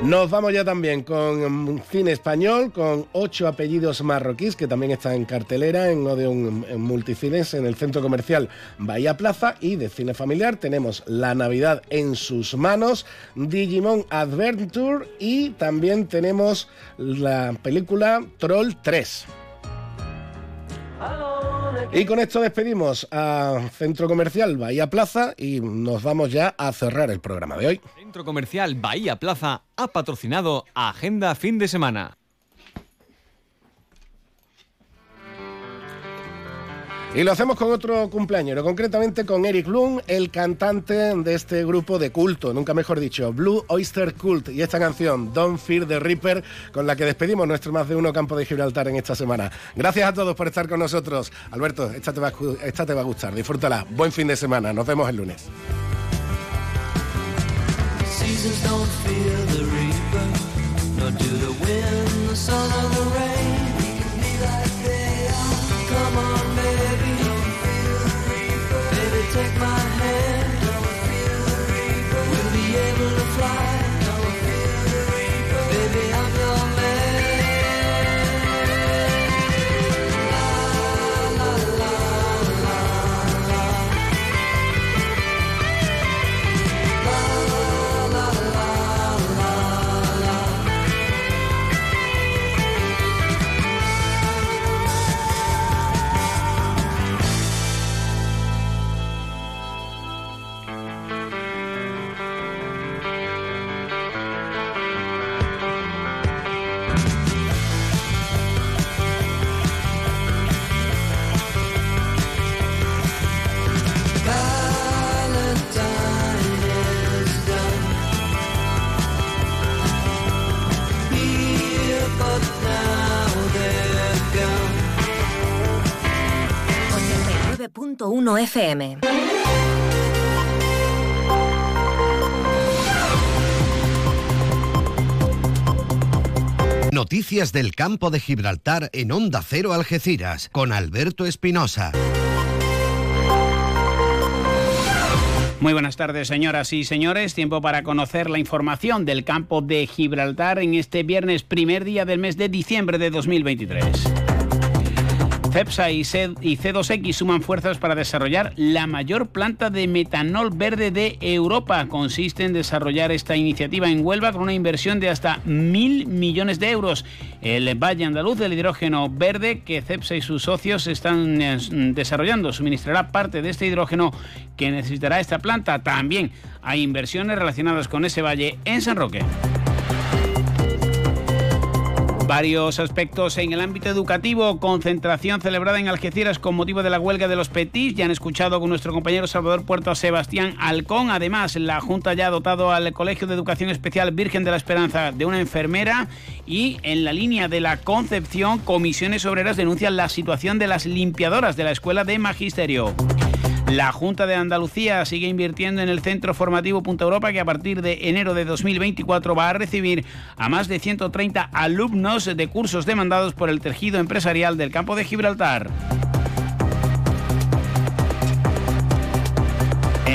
S1: Nos vamos ya también con mm, cine español, con ocho apellidos marroquíes, que también está en cartelera en Odeon en Multicines, en el centro comercial Bahía Plaza. Y de cine familiar tenemos La Navidad en sus manos, Digimon Adventure y también tenemos la película Troll 3. Y con esto despedimos a Centro Comercial Bahía Plaza y nos vamos ya a cerrar el programa de hoy.
S40: Centro Comercial Bahía Plaza ha patrocinado Agenda Fin de Semana.
S1: Y lo hacemos con otro cumpleañero, concretamente con Eric Lund, el cantante de este grupo de culto, nunca mejor dicho, Blue Oyster Cult, y esta canción, Don't Fear the Reaper, con la que despedimos nuestro más de uno campo de Gibraltar en esta semana. Gracias a todos por estar con nosotros. Alberto, esta te va a, gustar, disfrútala. Buen fin de semana, nos vemos el lunes.
S41: Baby, I'm your
S11: 89.1 FM.
S6: Noticias del campo de Gibraltar en Onda Cero Algeciras con Alberto Espinosa.
S4: Muy buenas tardes, señoras y señores. Tiempo para conocer la información del campo de Gibraltar en este viernes, primer día del mes de diciembre de 2023. CEPSA y C- y C2X suman fuerzas para desarrollar la mayor planta de metanol verde de Europa. Consiste en desarrollar esta iniciativa en Huelva con una inversión de hasta mil millones de euros. El Valle Andaluz del hidrógeno verde que CEPSA y sus socios están eh, desarrollando suministrará parte de este hidrógeno que necesitará esta planta. También hay inversiones relacionadas con ese valle en San Roque. Varios aspectos en el ámbito educativo. Concentración celebrada en Algeciras con motivo de la huelga de los Petis. Ya han escuchado con nuestro compañero Salvador Puerto Sebastián Alcón. Además, la Junta ya ha dotado al Colegio de Educación Especial Virgen de la Esperanza de una enfermera. Y en la línea de la Concepción, comisiones obreras denuncian la situación de las limpiadoras de la Escuela de Magisterio. La Junta de Andalucía sigue invirtiendo en el Centro Formativo Punta Europa que a partir de enero de 2024 va a recibir a más de 130 alumnos de cursos demandados por el tejido empresarial del campo de Gibraltar.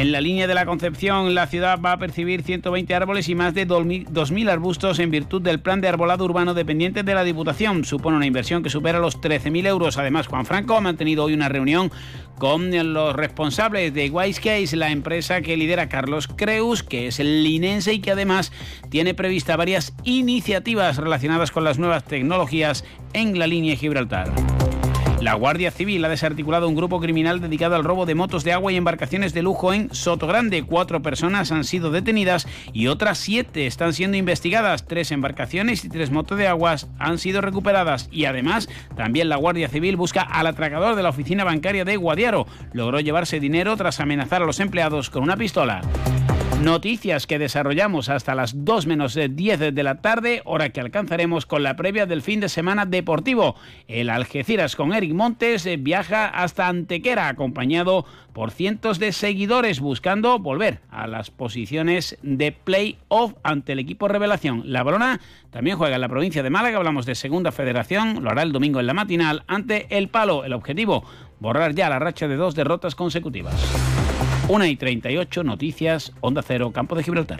S4: En la línea de la Concepción, la ciudad va a percibir 120 árboles y más de 2.000 arbustos en virtud del plan de arbolado urbano dependiente de la Diputación. Supone una inversión que supera los 13.000 euros. Además, Juan Franco ha mantenido hoy una reunión con los responsables de Wisecase, la empresa que lidera Carlos Creus, que es el linense y que además tiene prevista varias iniciativas relacionadas con las nuevas tecnologías en la línea Gibraltar. La Guardia Civil ha desarticulado un grupo criminal dedicado al robo de motos de agua y embarcaciones de lujo en Sotogrande. Cuatro personas han sido detenidas y otras siete están siendo investigadas. Tres embarcaciones y tres motos de aguas han sido recuperadas. Y además, también la Guardia Civil busca al atracador de la oficina bancaria de Guadiaro. Logró llevarse dinero tras amenazar a los empleados con una pistola. Noticias que desarrollamos hasta las 2 menos 10 de la tarde, hora que alcanzaremos con la previa del fin de semana deportivo. El Algeciras con Eric Montes eh, viaja hasta Antequera, acompañado por cientos de seguidores buscando volver a las posiciones de play-off ante el equipo Revelación. La Brona también juega en la provincia de Málaga, hablamos de Segunda Federación, lo hará el domingo en la matinal ante el Palo. El objetivo, borrar ya la racha de dos derrotas consecutivas. 1 y 38 noticias, Onda Cero, Campo de Gibraltar.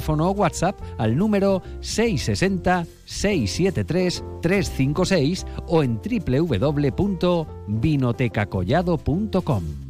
S2: o WhatsApp al número 660-673-356 o en www.vinotecacollado.com.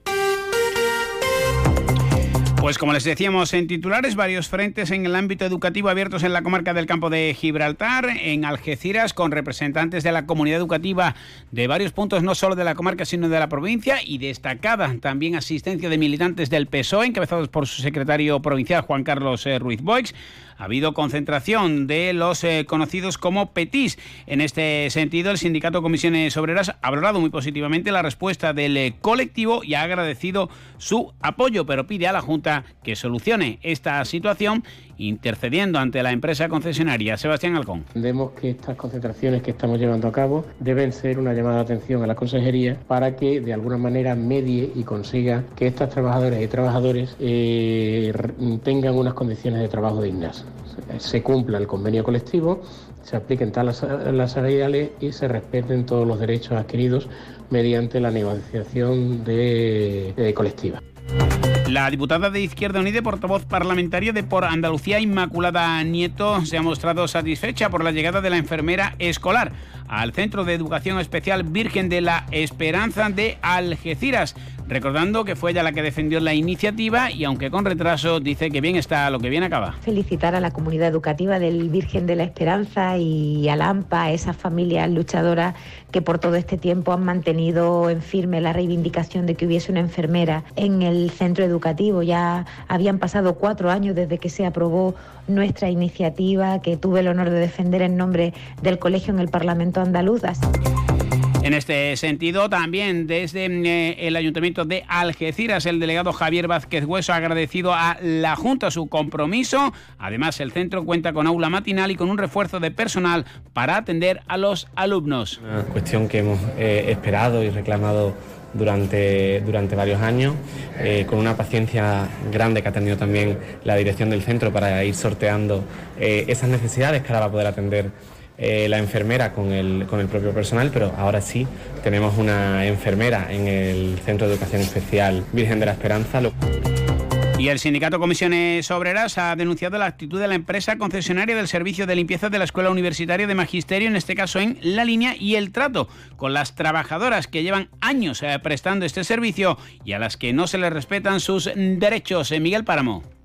S4: Pues como les decíamos en titulares, varios frentes en el ámbito educativo abiertos en la comarca del campo de Gibraltar, en Algeciras, con representantes de la comunidad educativa de varios puntos, no solo de la comarca, sino de la provincia, y destacada también asistencia de militantes del PSOE, encabezados por su secretario provincial Juan Carlos eh, Ruiz Boix. Ha habido concentración de los eh, conocidos como PETIS. En este sentido, el sindicato Comisiones Obreras ha valorado muy positivamente la respuesta del eh, colectivo y ha agradecido su apoyo, pero pide a la Junta que solucione esta situación intercediendo ante la empresa concesionaria. Sebastián Alcón.
S42: Entendemos que estas concentraciones que estamos llevando a cabo deben ser una llamada de atención a la consejería para que de alguna manera medie y consiga que estas trabajadoras y trabajadores eh, tengan unas condiciones de trabajo dignas. Se cumpla el convenio colectivo, se apliquen talas las salariales y se respeten todos los derechos adquiridos mediante la negociación colectiva.
S4: La diputada de Izquierda Unida y portavoz parlamentaria de Por Andalucía, Inmaculada Nieto, se ha mostrado satisfecha por la llegada de la enfermera escolar al Centro de Educación Especial Virgen de la Esperanza de Algeciras, recordando que fue ella la que defendió la iniciativa y aunque con retraso dice que bien está lo que bien acaba.
S43: Felicitar a la comunidad educativa del Virgen de la Esperanza y a LAMPA, a esas familias luchadoras que por todo este tiempo han mantenido en firme la reivindicación de que hubiese una enfermera en el centro educativo. Ya habían pasado cuatro años desde que se aprobó nuestra iniciativa que tuve el honor de defender en nombre del colegio en el Parlamento andaluz.
S4: En este sentido, también desde eh, el Ayuntamiento de Algeciras, el delegado Javier Vázquez Hueso ha agradecido a la Junta su compromiso. Además, el centro cuenta con aula matinal y con un refuerzo de personal para atender a los alumnos.
S44: Una cuestión que hemos eh, esperado y reclamado durante, durante varios años, eh, con una paciencia grande que ha tenido también la dirección del centro para ir sorteando eh, esas necesidades que ahora va a poder atender eh, la enfermera con el, con el propio personal, pero ahora sí tenemos una enfermera en el Centro de Educación Especial Virgen de la Esperanza.
S4: Y el sindicato Comisiones Obreras ha denunciado la actitud de la empresa concesionaria del servicio de limpieza de la Escuela Universitaria de Magisterio, en este caso en la línea, y el trato con las trabajadoras que llevan años eh, prestando este servicio y a las que no se les respetan sus derechos. Eh, Miguel Páramo.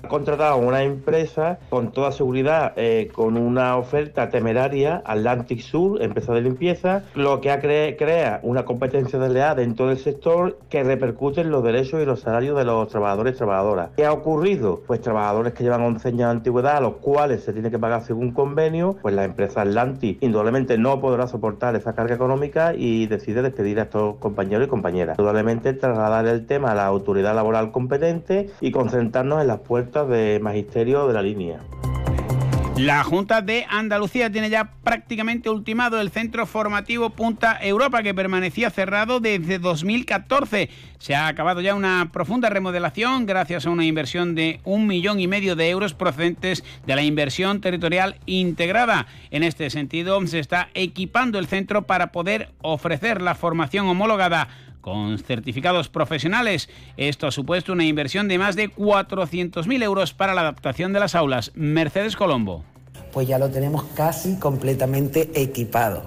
S45: Ha contratado una empresa con toda seguridad, eh, con una oferta temeraria, Atlantic Sur, empresa de limpieza, lo que cre- crea una competencia desleal dentro del sector que repercute en los derechos y los salarios de los trabajadores y trabajadoras. ¿Qué ha ocurrido? Pues trabajadores que llevan 11 años de antigüedad, a los cuales se tiene que pagar según convenio, pues la empresa Atlantic indudablemente no podrá soportar esa carga económica y decide despedir a estos compañeros y compañeras. Indudablemente trasladar el tema a la autoridad laboral competente y concentrarnos en las puertas de magisterio de la línea.
S4: La Junta de Andalucía tiene ya prácticamente ultimado el centro formativo Punta Europa que permanecía cerrado desde 2014. Se ha acabado ya una profunda remodelación gracias a una inversión de un millón y medio de euros procedentes de la inversión territorial integrada. En este sentido, se está equipando el centro para poder ofrecer la formación homologada con certificados profesionales. Esto ha supuesto una inversión de más de 400.000 euros para la adaptación de las aulas. Mercedes Colombo.
S46: pues ya lo tenemos casi completamente equipado.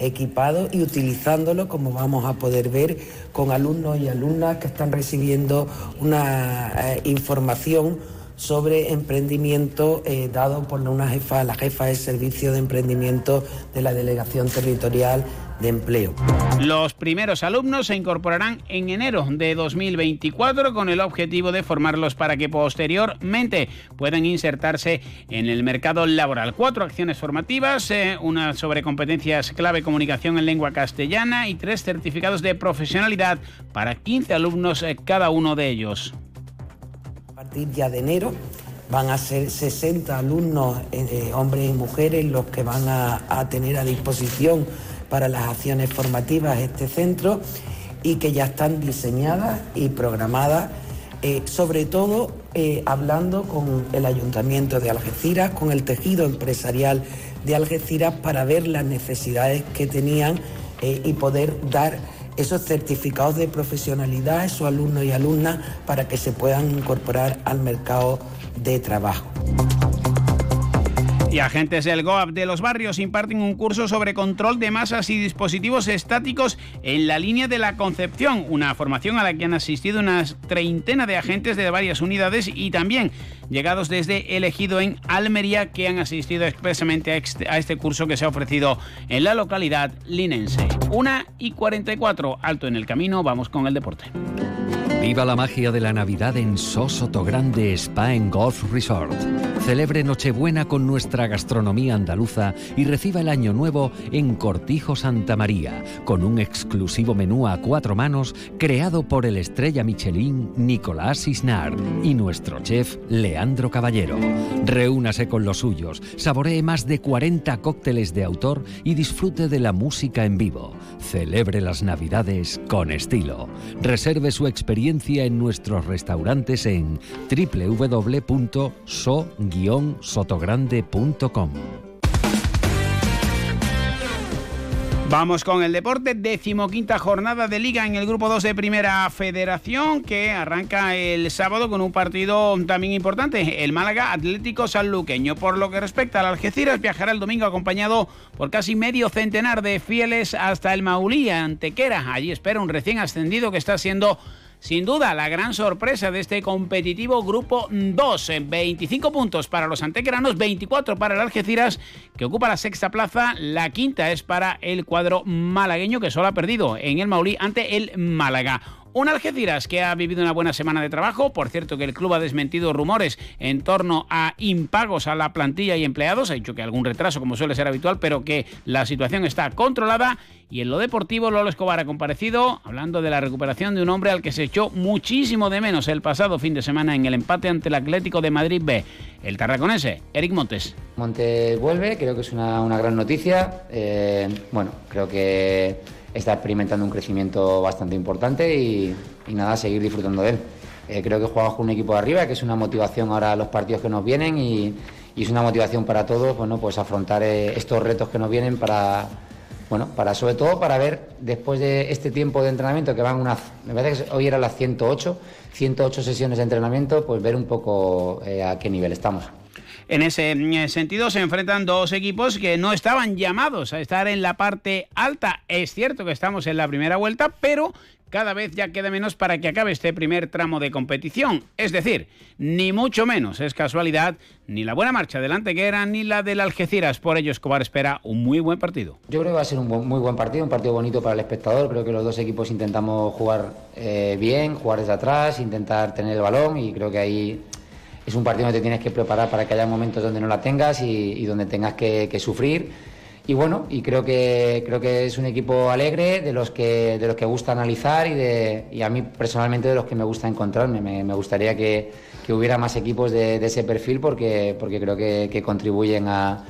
S46: Equipado y utilizándolo como vamos a poder ver con alumnos y alumnas que están recibiendo una eh, información sobre emprendimiento eh, dado por una jefa, la jefa de servicio de emprendimiento de la Delegación Territorial de Empleo.
S4: Los primeros alumnos se incorporarán en enero de 2024 con el objetivo de formarlos para que posteriormente puedan insertarse en el mercado laboral. Cuatro acciones formativas, eh, una sobre competencias clave comunicación en lengua castellana y tres certificados de profesionalidad para 15 alumnos eh, cada uno de ellos.
S46: Partir ya de enero van a ser 60 alumnos, eh, hombres y mujeres, los que van a, tener a disposición para las acciones formativas este centro y que ya están diseñadas y programadas eh, sobre todo eh, hablando con el Ayuntamiento de Algeciras, con el tejido empresarial de Algeciras para ver las necesidades que tenían y poder dar esos certificados de profesionalidad a esos alumnos y alumnas para que se puedan incorporar al mercado de trabajo.
S4: Y agentes del GOAP de los barrios imparten un curso sobre control de masas y dispositivos estáticos en la línea de la Concepción, una formación a la que han asistido unas treintena de agentes de varias unidades y también llegados desde elegido en Almería que han asistido expresamente a este, a este curso que se ha ofrecido en la localidad linense. Una y 44, alto en el camino, vamos con el deporte.
S47: Viva la magia de la Navidad en Sosoto Grande Spa and Golf Resort. Celebre Nochebuena con nuestra gastronomía andaluza y reciba el Año Nuevo en Cortijo Santa María, con un exclusivo menú a cuatro manos creado por el estrella Michelin Nicolás Isnar y nuestro chef Leandro Caballero. Reúnase con los suyos, saboree más de 40 cócteles de autor y disfrute de la música en vivo. Celebre las Navidades con estilo. Reserve su experiencia en nuestros restaurantes en www.so-sotogrande.com.
S4: Vamos con el deporte, decimoquinta jornada de liga en el grupo 2 de Primera Federación que arranca el sábado con un partido también importante, el Málaga Atlético Sanluqueño. Por lo que respecta al Algeciras, viajará el domingo acompañado por casi medio centenar de fieles hasta el Maulí, Antequera. Allí espera un recién ascendido que está siendo sin duda, la gran sorpresa de este competitivo grupo 2. 25 puntos para los antequeranos, 24 para el Algeciras, que ocupa la sexta plaza. La quinta es para el cuadro malagueño, que solo ha perdido en el Maulí ante el Málaga. Un Algeciras que ha vivido una buena semana de trabajo. Por cierto, que el club ha desmentido rumores en torno a impagos a la plantilla y empleados. Ha dicho que algún retraso, como suele ser habitual, pero que la situación está controlada. Y en lo deportivo, Lolo Escobar ha comparecido hablando de la recuperación de un hombre al que se echó muchísimo de menos el pasado fin de semana en el empate ante el Atlético de Madrid B. El tarraconense, Eric Montes.
S48: Montes vuelve, creo que es una, gran noticia. Eh, bueno, creo que está experimentando un crecimiento bastante importante y, nada, seguir disfrutando de él. Eh, creo que jugamos con un equipo de arriba, que es una motivación ahora a los partidos que nos vienen y, y es una motivación para todos, bueno, pues afrontar eh, estos retos que nos vienen para, bueno, para sobre todo para ver después de este tiempo de entrenamiento que van unas, me parece que hoy eran las 108, 108 sesiones de entrenamiento, pues ver un poco eh, a qué nivel estamos.
S4: En ese mm, sentido se enfrentan dos equipos que no estaban llamados a estar en la parte alta. Es cierto que estamos en la primera vuelta, pero cada vez ya queda menos para que acabe este primer tramo de competición. Es decir, ni mucho menos es casualidad ni la buena marcha del Antequera ni la del Algeciras. Por ello, Escobar espera un muy buen partido.
S48: Yo creo que va a ser un muy buen partido, un partido bonito para el espectador. Creo que los dos equipos intentamos jugar eh, bien, jugar desde atrás, intentar tener el balón y creo que ahí es un partido donde te tienes que preparar para que haya momentos donde no la tengas y, donde tengas que, sufrir. Y bueno, y creo que creo que es un equipo alegre, de los que de los que gusta analizar y de y a mí personalmente de los que me gusta encontrarme. Me, gustaría que, que hubiera más equipos de, ese perfil porque porque creo que contribuyen a,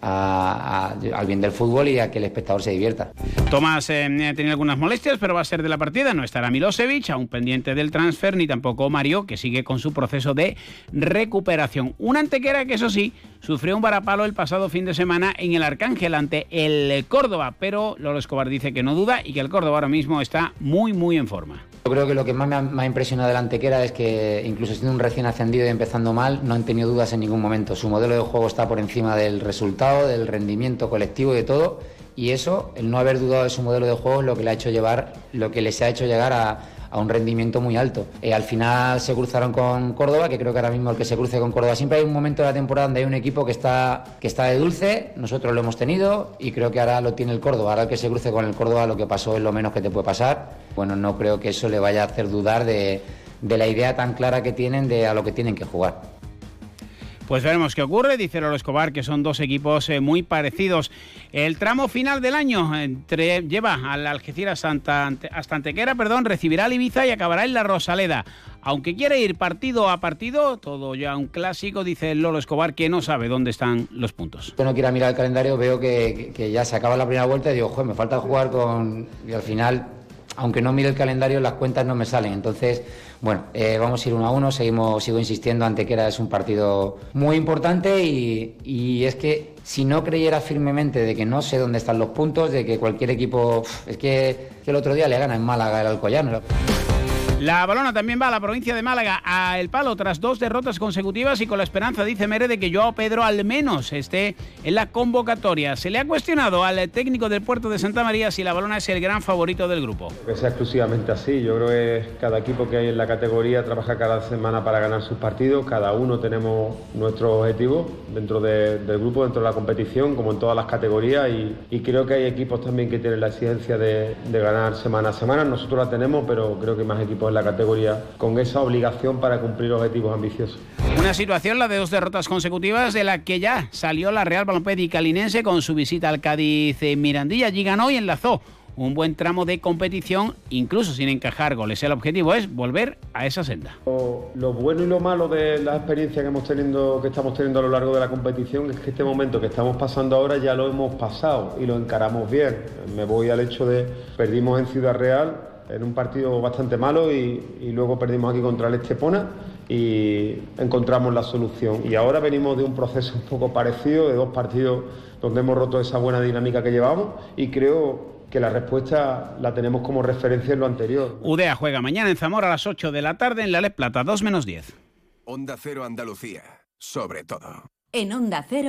S48: al bien del fútbol y a que el espectador se divierta.
S4: Tomás eh, ha tenido algunas molestias, pero va a ser de la partida. No estará Milosevic, aún pendiente del transfer, ni tampoco Mario, que sigue con su proceso de recuperación. Una antequera que, eso sí, sufrió un varapalo el pasado fin de semana en el Arcángel ante el Córdoba, pero Lolo Escobar dice que no duda y que el Córdoba ahora mismo está muy, muy en forma.
S48: Yo creo que lo que más me ha, impresionado de la Antequera es que, incluso siendo un recién ascendido y empezando mal, no han tenido dudas en ningún momento. Su modelo de juego está por encima del resultado, del rendimiento colectivo y de todo. Y eso, el no haber dudado de su modelo de juego, es lo que le ha hecho llevar, lo que les ha hecho llegar a, a un rendimiento muy alto. Eh, al final se cruzaron con Córdoba, que creo que ahora mismo el que se cruce con Córdoba siempre hay un momento de la temporada donde hay un equipo que está, que está de dulce, nosotros lo hemos tenido y creo que ahora lo tiene el Córdoba. Ahora el que se cruce con el Córdoba lo que pasó es lo menos que te puede pasar. Bueno, no creo que eso le vaya a hacer dudar de, de la idea tan clara que tienen de a lo que tienen que jugar.
S4: Pues veremos qué ocurre, dice Lolo Escobar, que son dos equipos eh, muy parecidos. El tramo final del año entre- lleva al Algeciras Ante- hasta Antequera, perdón, recibirá al Ibiza y acabará en la Rosaleda. Aunque quiere ir partido a partido, todo ya un clásico, dice Lolo Escobar, que no sabe dónde están los puntos.
S48: Yo no quiero mirar el calendario, veo que ya se acaba la primera vuelta y digo, joder, me falta jugar con... Y al final, aunque no mire el calendario, las cuentas no me salen. Entonces, bueno, eh, vamos a ir uno a uno, seguimos, sigo insistiendo, Antequera es un partido muy importante y, es que si no creyera firmemente de que no sé dónde están los puntos, de que cualquier equipo, es que, que el otro día le gana en Málaga el Alcoyano.
S4: La balona también va a la provincia de Málaga a El Palo tras dos derrotas consecutivas y con la esperanza, dice Mere, de que Joao Pedro al menos esté en la convocatoria. Se le ha cuestionado al técnico del puerto de Santa María si la balona es el gran favorito del grupo.
S49: Que sea exclusivamente así. Yo creo que cada equipo que hay en la categoría trabaja cada semana para ganar sus partidos. Cada uno tenemos nuestro objetivo dentro de- del grupo, dentro de la competición, como en todas las categorías. Y, creo que hay equipos también que tienen la exigencia de, de ganar semana a semana. Nosotros la tenemos, pero creo que más equipos en la categoría con esa obligación para cumplir objetivos ambiciosos.
S4: Una situación, la de dos derrotas consecutivas, de la que ya salió la Real Balompié Calinense con su visita al Cádiz en Mirandilla. Allí ganó y enlazó un buen tramo de competición, incluso sin encajar goles. El objetivo es volver a esa senda.
S49: Lo, lo bueno y lo malo de la experiencia que hemos teniendo, que estamos teniendo a lo largo de la competición es que este momento que estamos pasando ahora ya lo hemos pasado y lo encaramos bien. Me voy al hecho de perdimos en Ciudad Real en un partido bastante malo y, y luego perdimos aquí contra el Estepona y encontramos la solución. Y ahora venimos de un proceso un poco parecido, de dos partidos donde hemos roto esa buena dinámica que llevamos y creo que la respuesta la tenemos como referencia en lo anterior.
S4: Udea juega mañana en Zamora a las 8 de la tarde en la Les Plata, 2 menos 10.
S50: Onda Cero Andalucía, sobre todo.
S51: En Onda Cero.